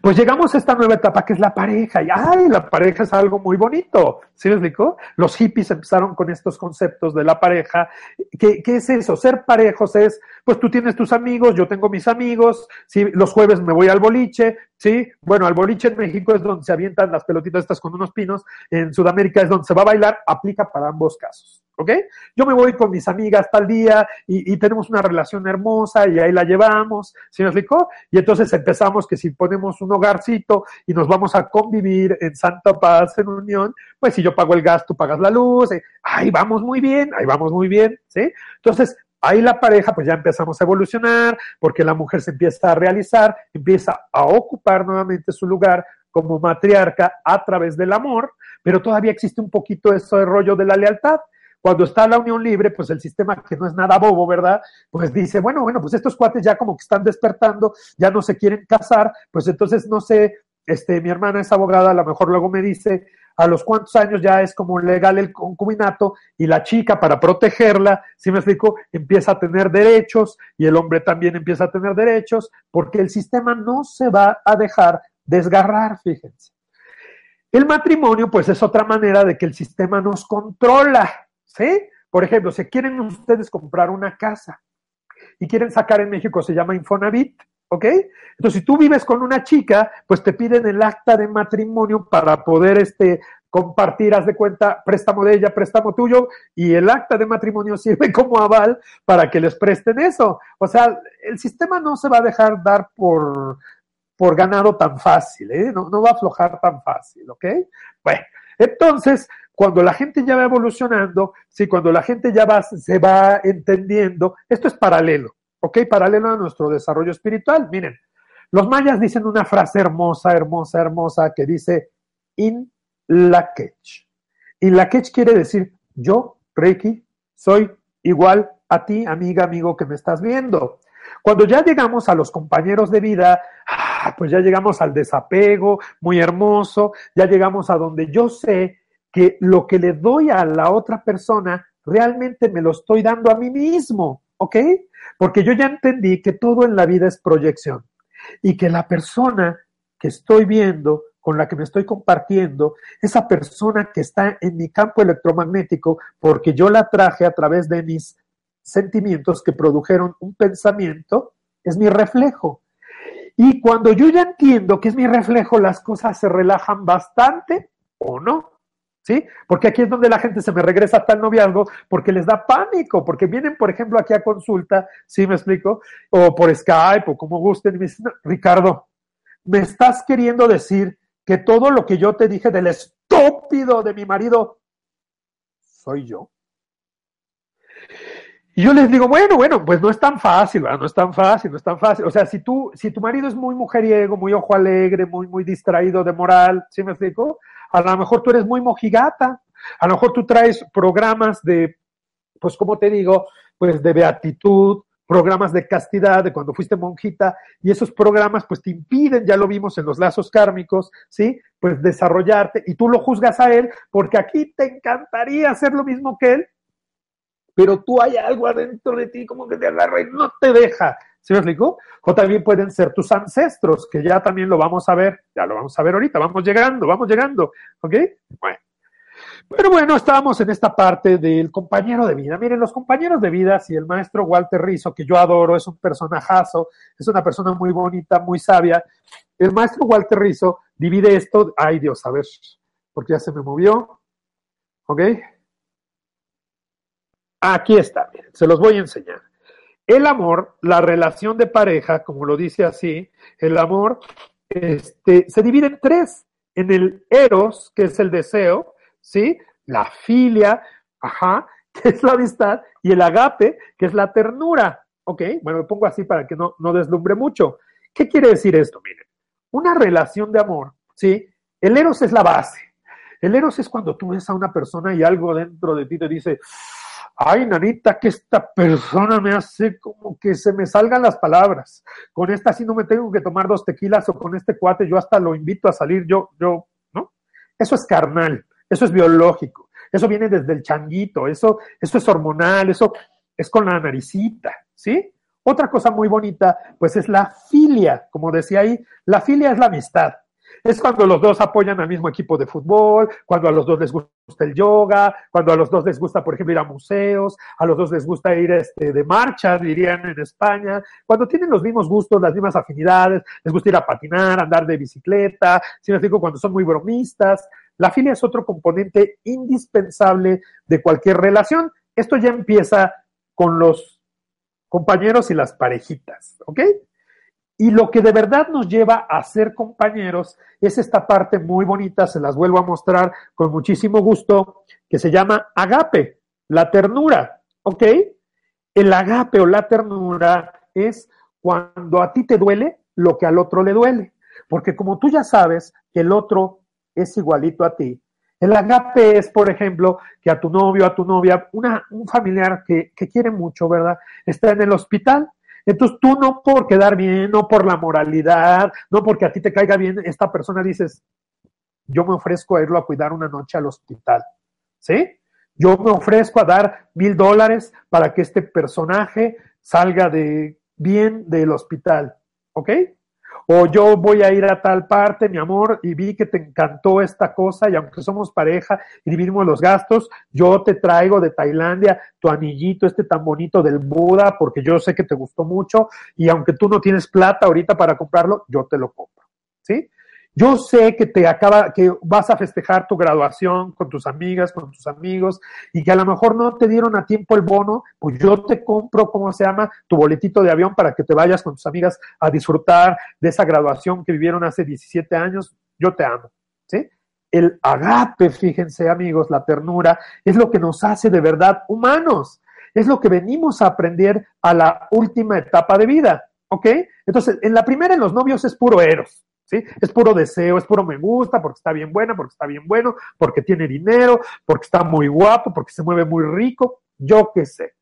pues llegamos a esta nueva etapa que es la pareja. Y ay, la pareja es algo muy bonito. ¿Sí me explico? Los hippies empezaron con estos conceptos de la pareja. ¿Qué, ¿Qué, es eso? Ser parejos es, pues tú tienes tus amigos, yo tengo mis amigos, ¿sí? los jueves me voy al boliche, ¿sí? Bueno, al boliche en México es donde se avientan las pelotitas estas con unos pinos, en Sudamérica es donde se va a bailar, aplica para ambos casos. ¿Ok? Yo me voy con mis amigas tal día y, tenemos una relación hermosa y ahí la llevamos, ¿sí me explicó? Y entonces empezamos que si ponemos un hogarcito y nos vamos a convivir en Santa Paz, en unión, pues si yo pago el gas, tú pagas la luz, eh, ahí vamos muy bien, ahí vamos muy bien, ¿sí? Entonces, ahí la pareja, pues ya empezamos a evolucionar, porque la mujer se empieza a realizar, empieza a ocupar nuevamente su lugar como matriarca a través del amor, pero todavía existe un poquito eso de rollo de la lealtad. Cuando está la unión libre, pues el sistema que no es nada bobo, ¿verdad? Pues dice, bueno, bueno, pues estos cuates ya como que están despertando, ya no se quieren casar, pues entonces no sé, este, mi hermana es abogada, a lo mejor luego me dice a los cuantos años ya es como legal el concubinato y la chica para protegerla, si ¿sí me explico, empieza a tener derechos y el hombre también empieza a tener derechos porque el sistema no se va a dejar desgarrar, fíjense. El matrimonio, pues es otra manera de que el sistema nos controla, ¿sí? Por ejemplo, si quieren ustedes comprar una casa y quieren sacar en México, se llama Infonavit, ¿ok? Entonces, si tú vives con una chica, pues te piden el acta de matrimonio para poder este, compartir, haz de cuenta, préstamo de ella, préstamo tuyo, y el acta de matrimonio sirve como aval para que les presten eso. O sea, el sistema no se va a dejar dar por, por ganado tan fácil, ¿eh? no, no va a aflojar tan fácil, ¿ok? Bueno, entonces, cuando la gente ya va evolucionando, sí, cuando la gente ya va, se va entendiendo, esto es paralelo, ¿ok? Paralelo a nuestro desarrollo espiritual. Miren, los mayas dicen una frase hermosa, hermosa, hermosa, que dice, in la quech. In la quech quiere decir, yo, Reiki, soy igual a ti, amiga, amigo que me estás viendo. Cuando ya llegamos a los compañeros de vida, ah, pues ya llegamos al desapego, muy hermoso, ya llegamos a donde yo sé que lo que le doy a la otra persona realmente me lo estoy dando a mí mismo, ¿ok? Porque yo ya entendí que todo en la vida es proyección y que la persona que estoy viendo, con la que me estoy compartiendo, esa persona que está en mi campo electromagnético, porque yo la traje a través de mis sentimientos que produjeron un pensamiento, es mi reflejo. Y cuando yo ya entiendo que es mi reflejo, las cosas se relajan bastante o no. ¿sí? Porque aquí es donde la gente se me regresa hasta el noviazgo porque les da pánico, porque vienen, por ejemplo, aquí a consulta, ¿sí me explico? O por Skype o como gusten y me dicen, Ricardo, me estás queriendo decir que todo lo que yo te dije del estúpido de mi marido soy yo. Y yo les digo, bueno, bueno, pues no es tan fácil, no es tan fácil, no es tan fácil. O sea, si tú, si tu marido es muy mujeriego, muy ojo alegre, muy, muy distraído de moral, ¿sí me explico? A lo mejor tú eres muy mojigata, a lo mejor tú traes programas de, pues como te digo, pues de beatitud, programas de castidad, de cuando fuiste monjita, y esos programas pues te impiden, ya lo vimos en los lazos kármicos, ¿sí? Pues desarrollarte, y tú lo juzgas a él, porque aquí te encantaría hacer lo mismo que él, pero tú hay algo adentro de ti como que te agarra y no te deja. ¿Sí me explico? O también pueden ser tus ancestros, que ya también lo vamos a ver, ya lo vamos a ver ahorita, vamos llegando, vamos llegando, ¿ok? Bueno. Pero bueno, estábamos en esta parte del compañero de vida. Miren, los compañeros de vida, si el maestro Walter Rizzo, que yo adoro, es un personajazo, es una persona muy bonita, muy sabia, el maestro Walter Rizzo divide esto, ay Dios, a ver, porque ya se me movió, ¿ok? Aquí está, miren, se los voy a enseñar. El amor, la relación de pareja, como lo dice así, el amor este, se divide en tres. En el eros, que es el deseo, ¿sí? La filia, ajá, que es la amistad, y el agape, que es la ternura. ¿Ok? Bueno, lo pongo así para que no, no deslumbre mucho. ¿Qué quiere decir esto? Miren, una relación de amor, ¿sí? El eros es la base. El eros es cuando tú ves a una persona y algo dentro de ti te dice, ay, nanita, que esta persona me hace como que se me salgan las palabras. Con esta sí no me tengo que tomar dos tequilas o con este cuate yo hasta lo invito a salir, yo, yo, ¿no? Eso es carnal, eso es biológico, eso viene desde el changuito, eso, eso es hormonal, eso es con la naricita, ¿sí? Otra cosa muy bonita, pues es la filia, como decía ahí, la filia es la amistad. Es cuando los dos apoyan al mismo equipo de fútbol, cuando a los dos les gusta el yoga, cuando a los dos les gusta, por ejemplo, ir a museos, a los dos les gusta ir este, de marcha, dirían en España, cuando tienen los mismos gustos, las mismas afinidades, les gusta ir a patinar, andar de bicicleta, si me explico, cuando son muy bromistas. La filia es otro componente indispensable de cualquier relación. Esto ya empieza con los compañeros y las parejitas, ¿ok? Y lo que de verdad nos lleva a ser compañeros es esta parte muy bonita, se las vuelvo a mostrar con muchísimo gusto, que se llama agape, la ternura, ¿ok? El agape o la ternura es cuando a ti te duele lo que al otro le duele, porque como tú ya sabes que el otro es igualito a ti, el agape es, por ejemplo, que a tu novio, a tu novia, una, un familiar que, que quiere mucho, ¿verdad? Está en el hospital entonces tú no por quedar bien, no por la moralidad, no porque a ti te caiga bien esta persona dices, yo me ofrezco a irlo a cuidar una noche al hospital, ¿sí? Yo me ofrezco a dar mil dólares para que este personaje salga de bien del hospital, ¿ok? O yo voy a ir a tal parte, mi amor, y vi que te encantó esta cosa, y aunque somos pareja y dividimos los gastos, yo te traigo de Tailandia tu anillito, este tan bonito del Buda, porque yo sé que te gustó mucho, y aunque tú no tienes plata ahorita para comprarlo, yo te lo compro, ¿sí? Yo sé que te acaba, que vas a festejar tu graduación con tus amigas, con tus amigos, y que a lo mejor no te dieron a tiempo el bono, pues yo te compro, ¿cómo se llama? Tu boletito de avión para que te vayas con tus amigas a disfrutar de esa graduación que vivieron hace 17 años. Yo te amo, ¿sí? El agape, fíjense amigos, la ternura, es lo que nos hace de verdad humanos. Es lo que venimos a aprender a la última etapa de vida, ¿ok? Entonces, en la primera, en los novios, es puro eros es puro deseo, es puro me gusta, porque está bien buena, porque está bien bueno, porque tiene dinero, porque está muy guapo, porque se mueve muy rico, yo qué sé.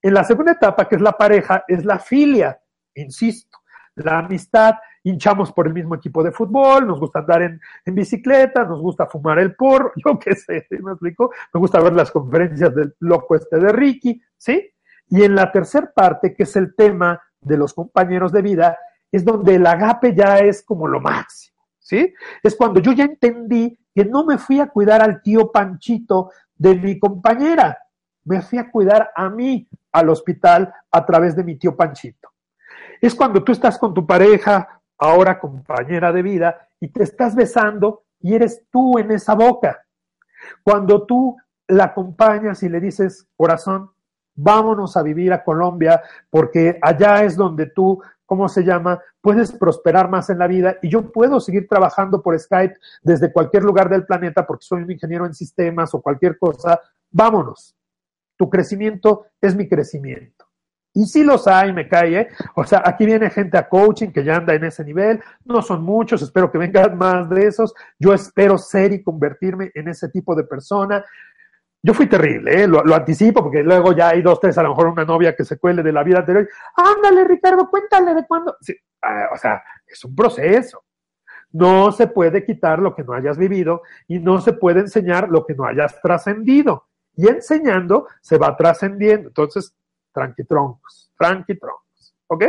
En la segunda etapa, que es la pareja, es la filia, insisto, la amistad, hinchamos por el mismo equipo de fútbol, nos gusta andar en, bicicleta, nos gusta fumar el porro, yo qué sé, ¿me explico? Me gusta ver las conferencias del loco este de Ricky, ¿sí? Y en la tercera parte, que es el tema de los compañeros de vida, es donde el agape ya es como lo máximo, ¿sí? Es cuando yo ya entendí que no me fui a cuidar al tío Panchito de mi compañera, me fui a cuidar a mí al hospital a través de mi tío Panchito. Es cuando tú estás con tu pareja, ahora compañera de vida, y te estás besando y eres tú en esa boca. cuando tú la acompañas y le dices, corazón, vámonos a vivir a Colombia, porque allá es donde tú, ¿cómo se llama? Puedes prosperar más en la vida y yo puedo seguir trabajando por Skype desde cualquier lugar del planeta porque soy un ingeniero en sistemas o cualquier cosa. Vámonos. Tu crecimiento es mi crecimiento. Y sí los hay, me cae, ¿eh? O sea, aquí viene gente a coaching que ya anda en ese nivel. No son muchos, espero que vengan más de esos. Yo espero ser y convertirme en ese tipo de persona. Yo fui terrible, ¿eh? lo, anticipo, porque luego ya hay dos, tres, a lo mejor una novia que se cuele de la vida anterior. Ándale, Ricardo, cuéntale de cuándo. Ah, o sea, es un proceso. No se puede quitar lo que no hayas vivido y no se puede enseñar lo que no hayas trascendido. Y enseñando se va trascendiendo. Entonces, tranquitroncos, tranquitroncos. ¿Ok?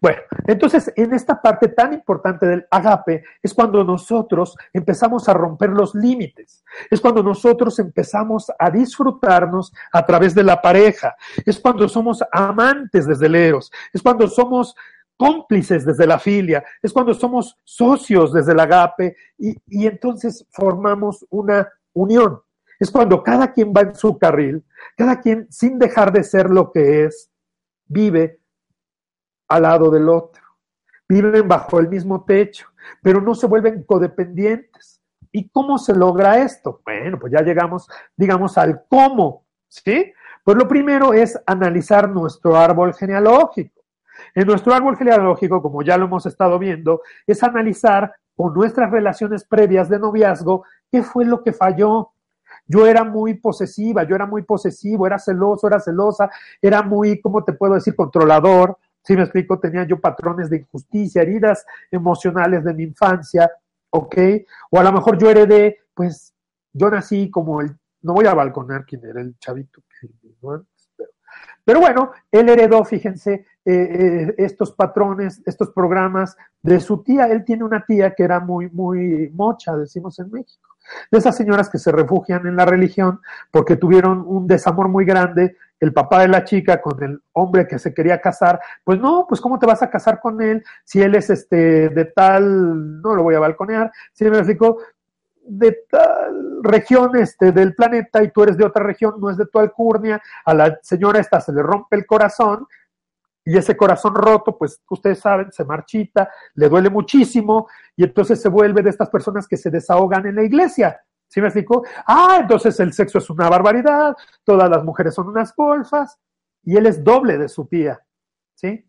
Bueno, entonces en esta parte tan importante del agape es cuando nosotros empezamos a romper los límites, es cuando nosotros empezamos a disfrutarnos a través de la pareja, es cuando somos amantes desde el eros, es cuando somos cómplices desde la filia, es cuando somos socios desde el agape. Y, y entonces formamos una unión. Es cuando cada quien va en su carril, cada quien sin dejar de ser lo que es, vive al lado del otro. Viven bajo el mismo techo, pero no se vuelven codependientes. ¿Y cómo se logra esto? Bueno, pues ya llegamos, digamos, al cómo, ¿sí? Pues lo primero es analizar nuestro árbol genealógico. En nuestro árbol genealógico, como ya lo hemos estado viendo, es analizar con nuestras relaciones previas de noviazgo qué fue lo que falló, yo era muy posesiva, yo era muy posesivo, era celoso, era celosa, era muy, ¿cómo te puedo decir?, controlador, si me explico, tenía yo patrones de injusticia, heridas emocionales de mi infancia, ¿ok? O a lo mejor yo heredé, pues yo nací como el, no voy a balconar quién era el chavito ¿no? pero, pero, bueno, él heredó, fíjense, eh, eh, estos patrones, estos programas de su tía. Él tiene una tía que era muy, muy mocha, decimos en México. De esas señoras que se refugian en la religión porque tuvieron un desamor muy grande el papá de la chica con el hombre que se quería casar, pues no, pues cómo te vas a casar con él si él es este de tal, no lo voy a balconear, si me explico, de tal región este del planeta y tú eres de otra región, no es de tu alcurnia, a la señora esta se le rompe el corazón y ese corazón roto, pues ustedes saben, se marchita, le duele muchísimo y entonces se vuelve de estas personas que se desahogan en la iglesia. ¿Sí me explico? Ah, entonces el sexo es una barbaridad, todas las mujeres son unas golfas y él es doble de su tía. ¿Sí?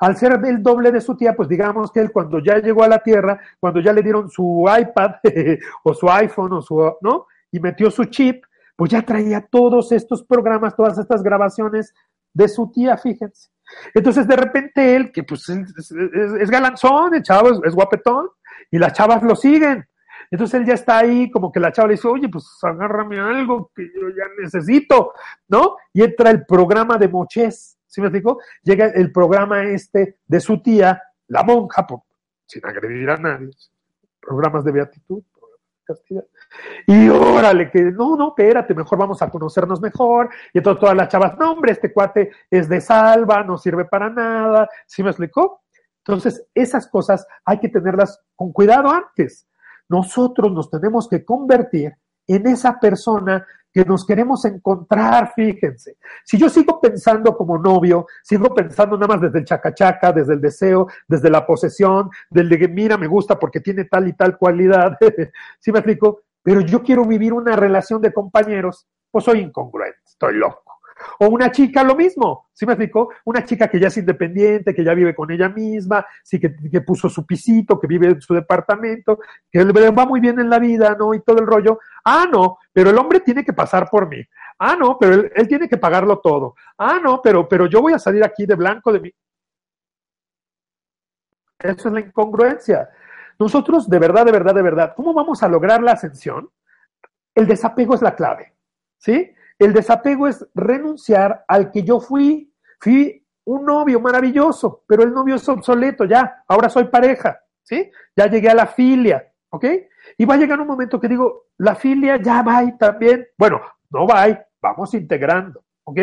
Al ser el doble de su tía, pues digamos que él cuando ya llegó a la Tierra, cuando ya le dieron su iPad o su iPhone o su, ¿no? Y metió su chip, pues ya traía todos estos programas, todas estas grabaciones de su tía, fíjense. Entonces, de repente él, que pues es, galanzón, el chavo es, guapetón, y las chavas lo siguen. Entonces él ya está ahí, como que la chava le dice, oye, pues agárrame algo que yo ya necesito, ¿no? Y entra el programa de Moches, ¿sí me explico? Llega el programa este de su tía, la monja, sin agredir a nadie, programas de beatitud, castidad. Y órale, que no, no, espérate, mejor vamos a conocernos mejor. Y entonces todas las chavas, no, hombre, este cuate es de salva, no sirve para nada. ¿Sí me explicó? Entonces, esas cosas hay que tenerlas con cuidado antes. Nosotros nos tenemos que convertir en esa persona que nos queremos encontrar, fíjense. Si yo sigo pensando como novio, sigo pensando nada más desde el chacachaca, desde el deseo, desde la posesión, del que mira, me gusta porque tiene tal y tal cualidad, ¿sí me explico? pero yo quiero vivir una relación de compañeros, pues soy incongruente, estoy loco. O una chica, lo mismo, ¿sí me explico? Una chica que ya es independiente, que ya vive con ella misma, sí que, puso su pisito, que vive en su departamento, que va muy bien en la vida, ¿no? Y todo el rollo. Ah, no, pero el hombre tiene que pasar por mí. Ah, no, pero él, él tiene que pagarlo todo. Ah, no, pero, pero yo voy a salir aquí de blanco de mí. Eso es la incongruencia. Nosotros, de verdad, de verdad, de verdad, ¿cómo vamos a lograr la ascensión? El desapego es la clave, ¿sí? El desapego es renunciar al que yo fui. Fui un novio maravilloso, pero el novio es obsoleto ya, ahora soy pareja, ¿sí? Ya llegué a la filia, ¿ok? Y va a llegar un momento que digo, la filia ya va y también, bueno, no va, vamos integrando, ¿ok?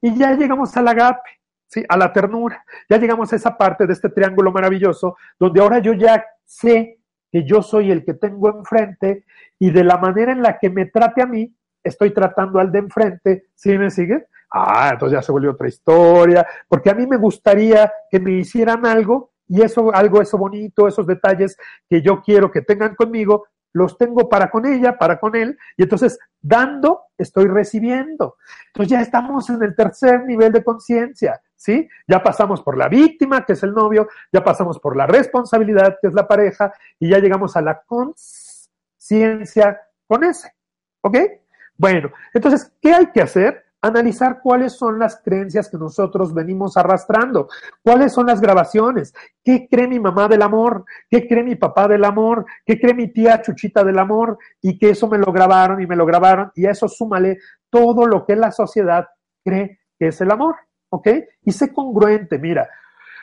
Y ya llegamos al agape, ¿sí? A la ternura. Ya llegamos a esa parte de este triángulo maravilloso donde ahora yo ya sé que yo soy el que tengo enfrente y de la manera en la que me trate a mí, estoy tratando al de enfrente. ¿Sí me sigue? Ah, entonces ya se volvió otra historia, porque a mí me gustaría que me hicieran algo y eso, algo, eso bonito, esos detalles que yo quiero que tengan conmigo, los tengo para con ella, para con él, y entonces dando, estoy recibiendo. Entonces ya estamos en el tercer nivel de conciencia, ¿sí? Ya pasamos por la víctima, que es el novio, ya pasamos por la responsabilidad, que es la pareja, y ya llegamos a la conciencia con ese, ¿ok? Bueno, entonces, ¿qué hay que hacer? analizar cuáles son las creencias que nosotros venimos arrastrando, cuáles son las grabaciones, qué cree mi mamá del amor, qué cree mi papá del amor, qué cree mi tía Chuchita del amor, y que eso me lo grabaron y me lo grabaron, y a eso súmale todo lo que la sociedad cree que es el amor, ¿ok? Y sé congruente, mira,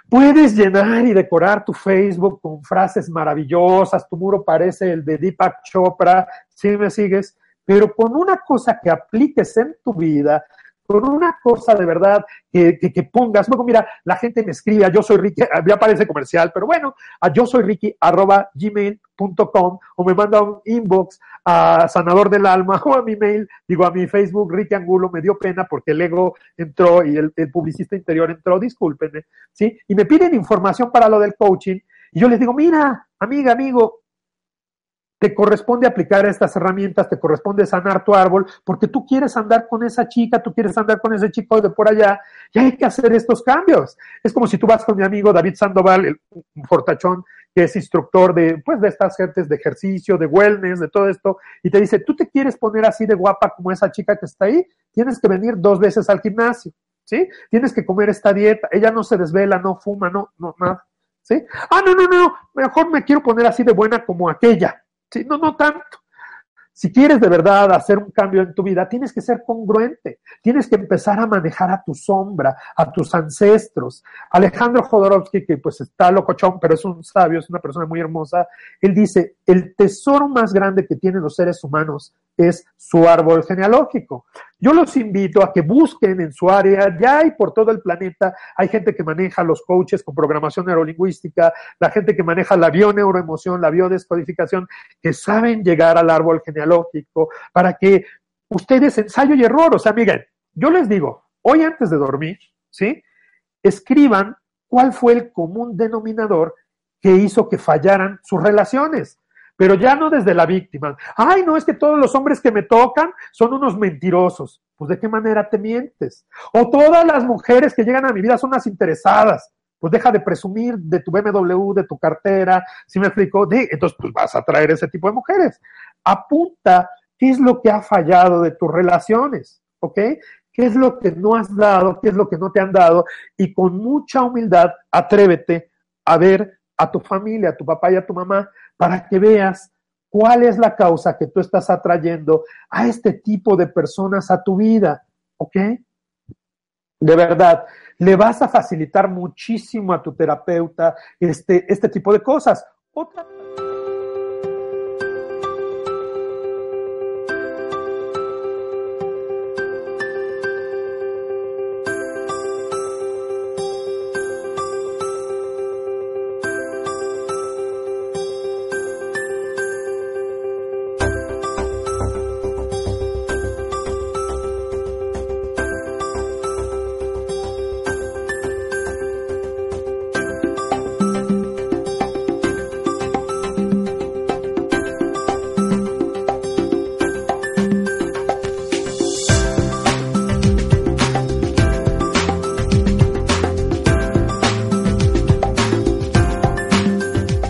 Puedes llenar y decorar tu Facebook con frases maravillosas, tu muro parece el de Deepak Chopra, si me sigues, pero con una cosa que apliques en tu vida, con una cosa de verdad que, que, pongas. Luego, mira, la gente me escribe a yo soy Ricky, ya parece comercial, pero bueno, a yo soy Ricky arroba gmail.com o me manda un inbox a Sanador del Alma o a mi mail, digo a mi Facebook, Ricky Angulo, me dio pena porque el ego entró y el, el publicista interior entró, discúlpenme, ¿sí? Y me piden información para lo del coaching y yo les digo, mira, amiga, amigo, te corresponde aplicar estas herramientas, te corresponde sanar tu árbol, porque tú quieres andar con esa chica, tú quieres andar con ese chico de por allá, y hay que hacer estos cambios. Es como si tú vas con mi amigo David Sandoval, el fortachón, que es instructor de, pues, de estas gentes de ejercicio, de wellness, de todo esto, y te dice, tú te quieres poner así de guapa como esa chica que está ahí, tienes que venir dos veces al gimnasio, ¿sí? Tienes que comer esta dieta, ella no se desvela, no fuma, no, no, nada, ¿sí? Ah, no, no, no, mejor me quiero poner así de buena como aquella, No, no tanto. Si quieres de verdad hacer un cambio en tu vida, tienes que ser congruente, tienes que empezar a manejar a tu sombra, a tus ancestros. Alejandro Jodorowsky, que pues está locochón, pero es un sabio, es una persona muy hermosa, él dice, el tesoro más grande que tienen los seres humanos es su árbol genealógico. Yo los invito a que busquen en su área, ya hay por todo el planeta, hay gente que maneja los coaches con programación neurolingüística, la gente que maneja la bioneuroemoción, la biodescodificación, que saben llegar al árbol genealógico para que ustedes ensayo y error, o sea, miren, yo les digo, hoy antes de dormir, ¿sí? Escriban cuál fue el común denominador que hizo que fallaran sus relaciones pero ya no desde la víctima. Ay, no, es que todos los hombres que me tocan son unos mentirosos. Pues de qué manera te mientes. O todas las mujeres que llegan a mi vida son unas interesadas. Pues deja de presumir de tu BMW, de tu cartera, si me explico, entonces pues vas a traer ese tipo de mujeres. Apunta qué es lo que ha fallado de tus relaciones, ¿ok? ¿Qué es lo que no has dado? ¿Qué es lo que no te han dado? Y con mucha humildad, atrévete a ver a tu familia, a tu papá y a tu mamá, para que veas cuál es la causa que tú estás atrayendo a este tipo de personas a tu vida, ¿ok? De verdad, le vas a facilitar muchísimo a tu terapeuta este, este tipo de cosas. Otra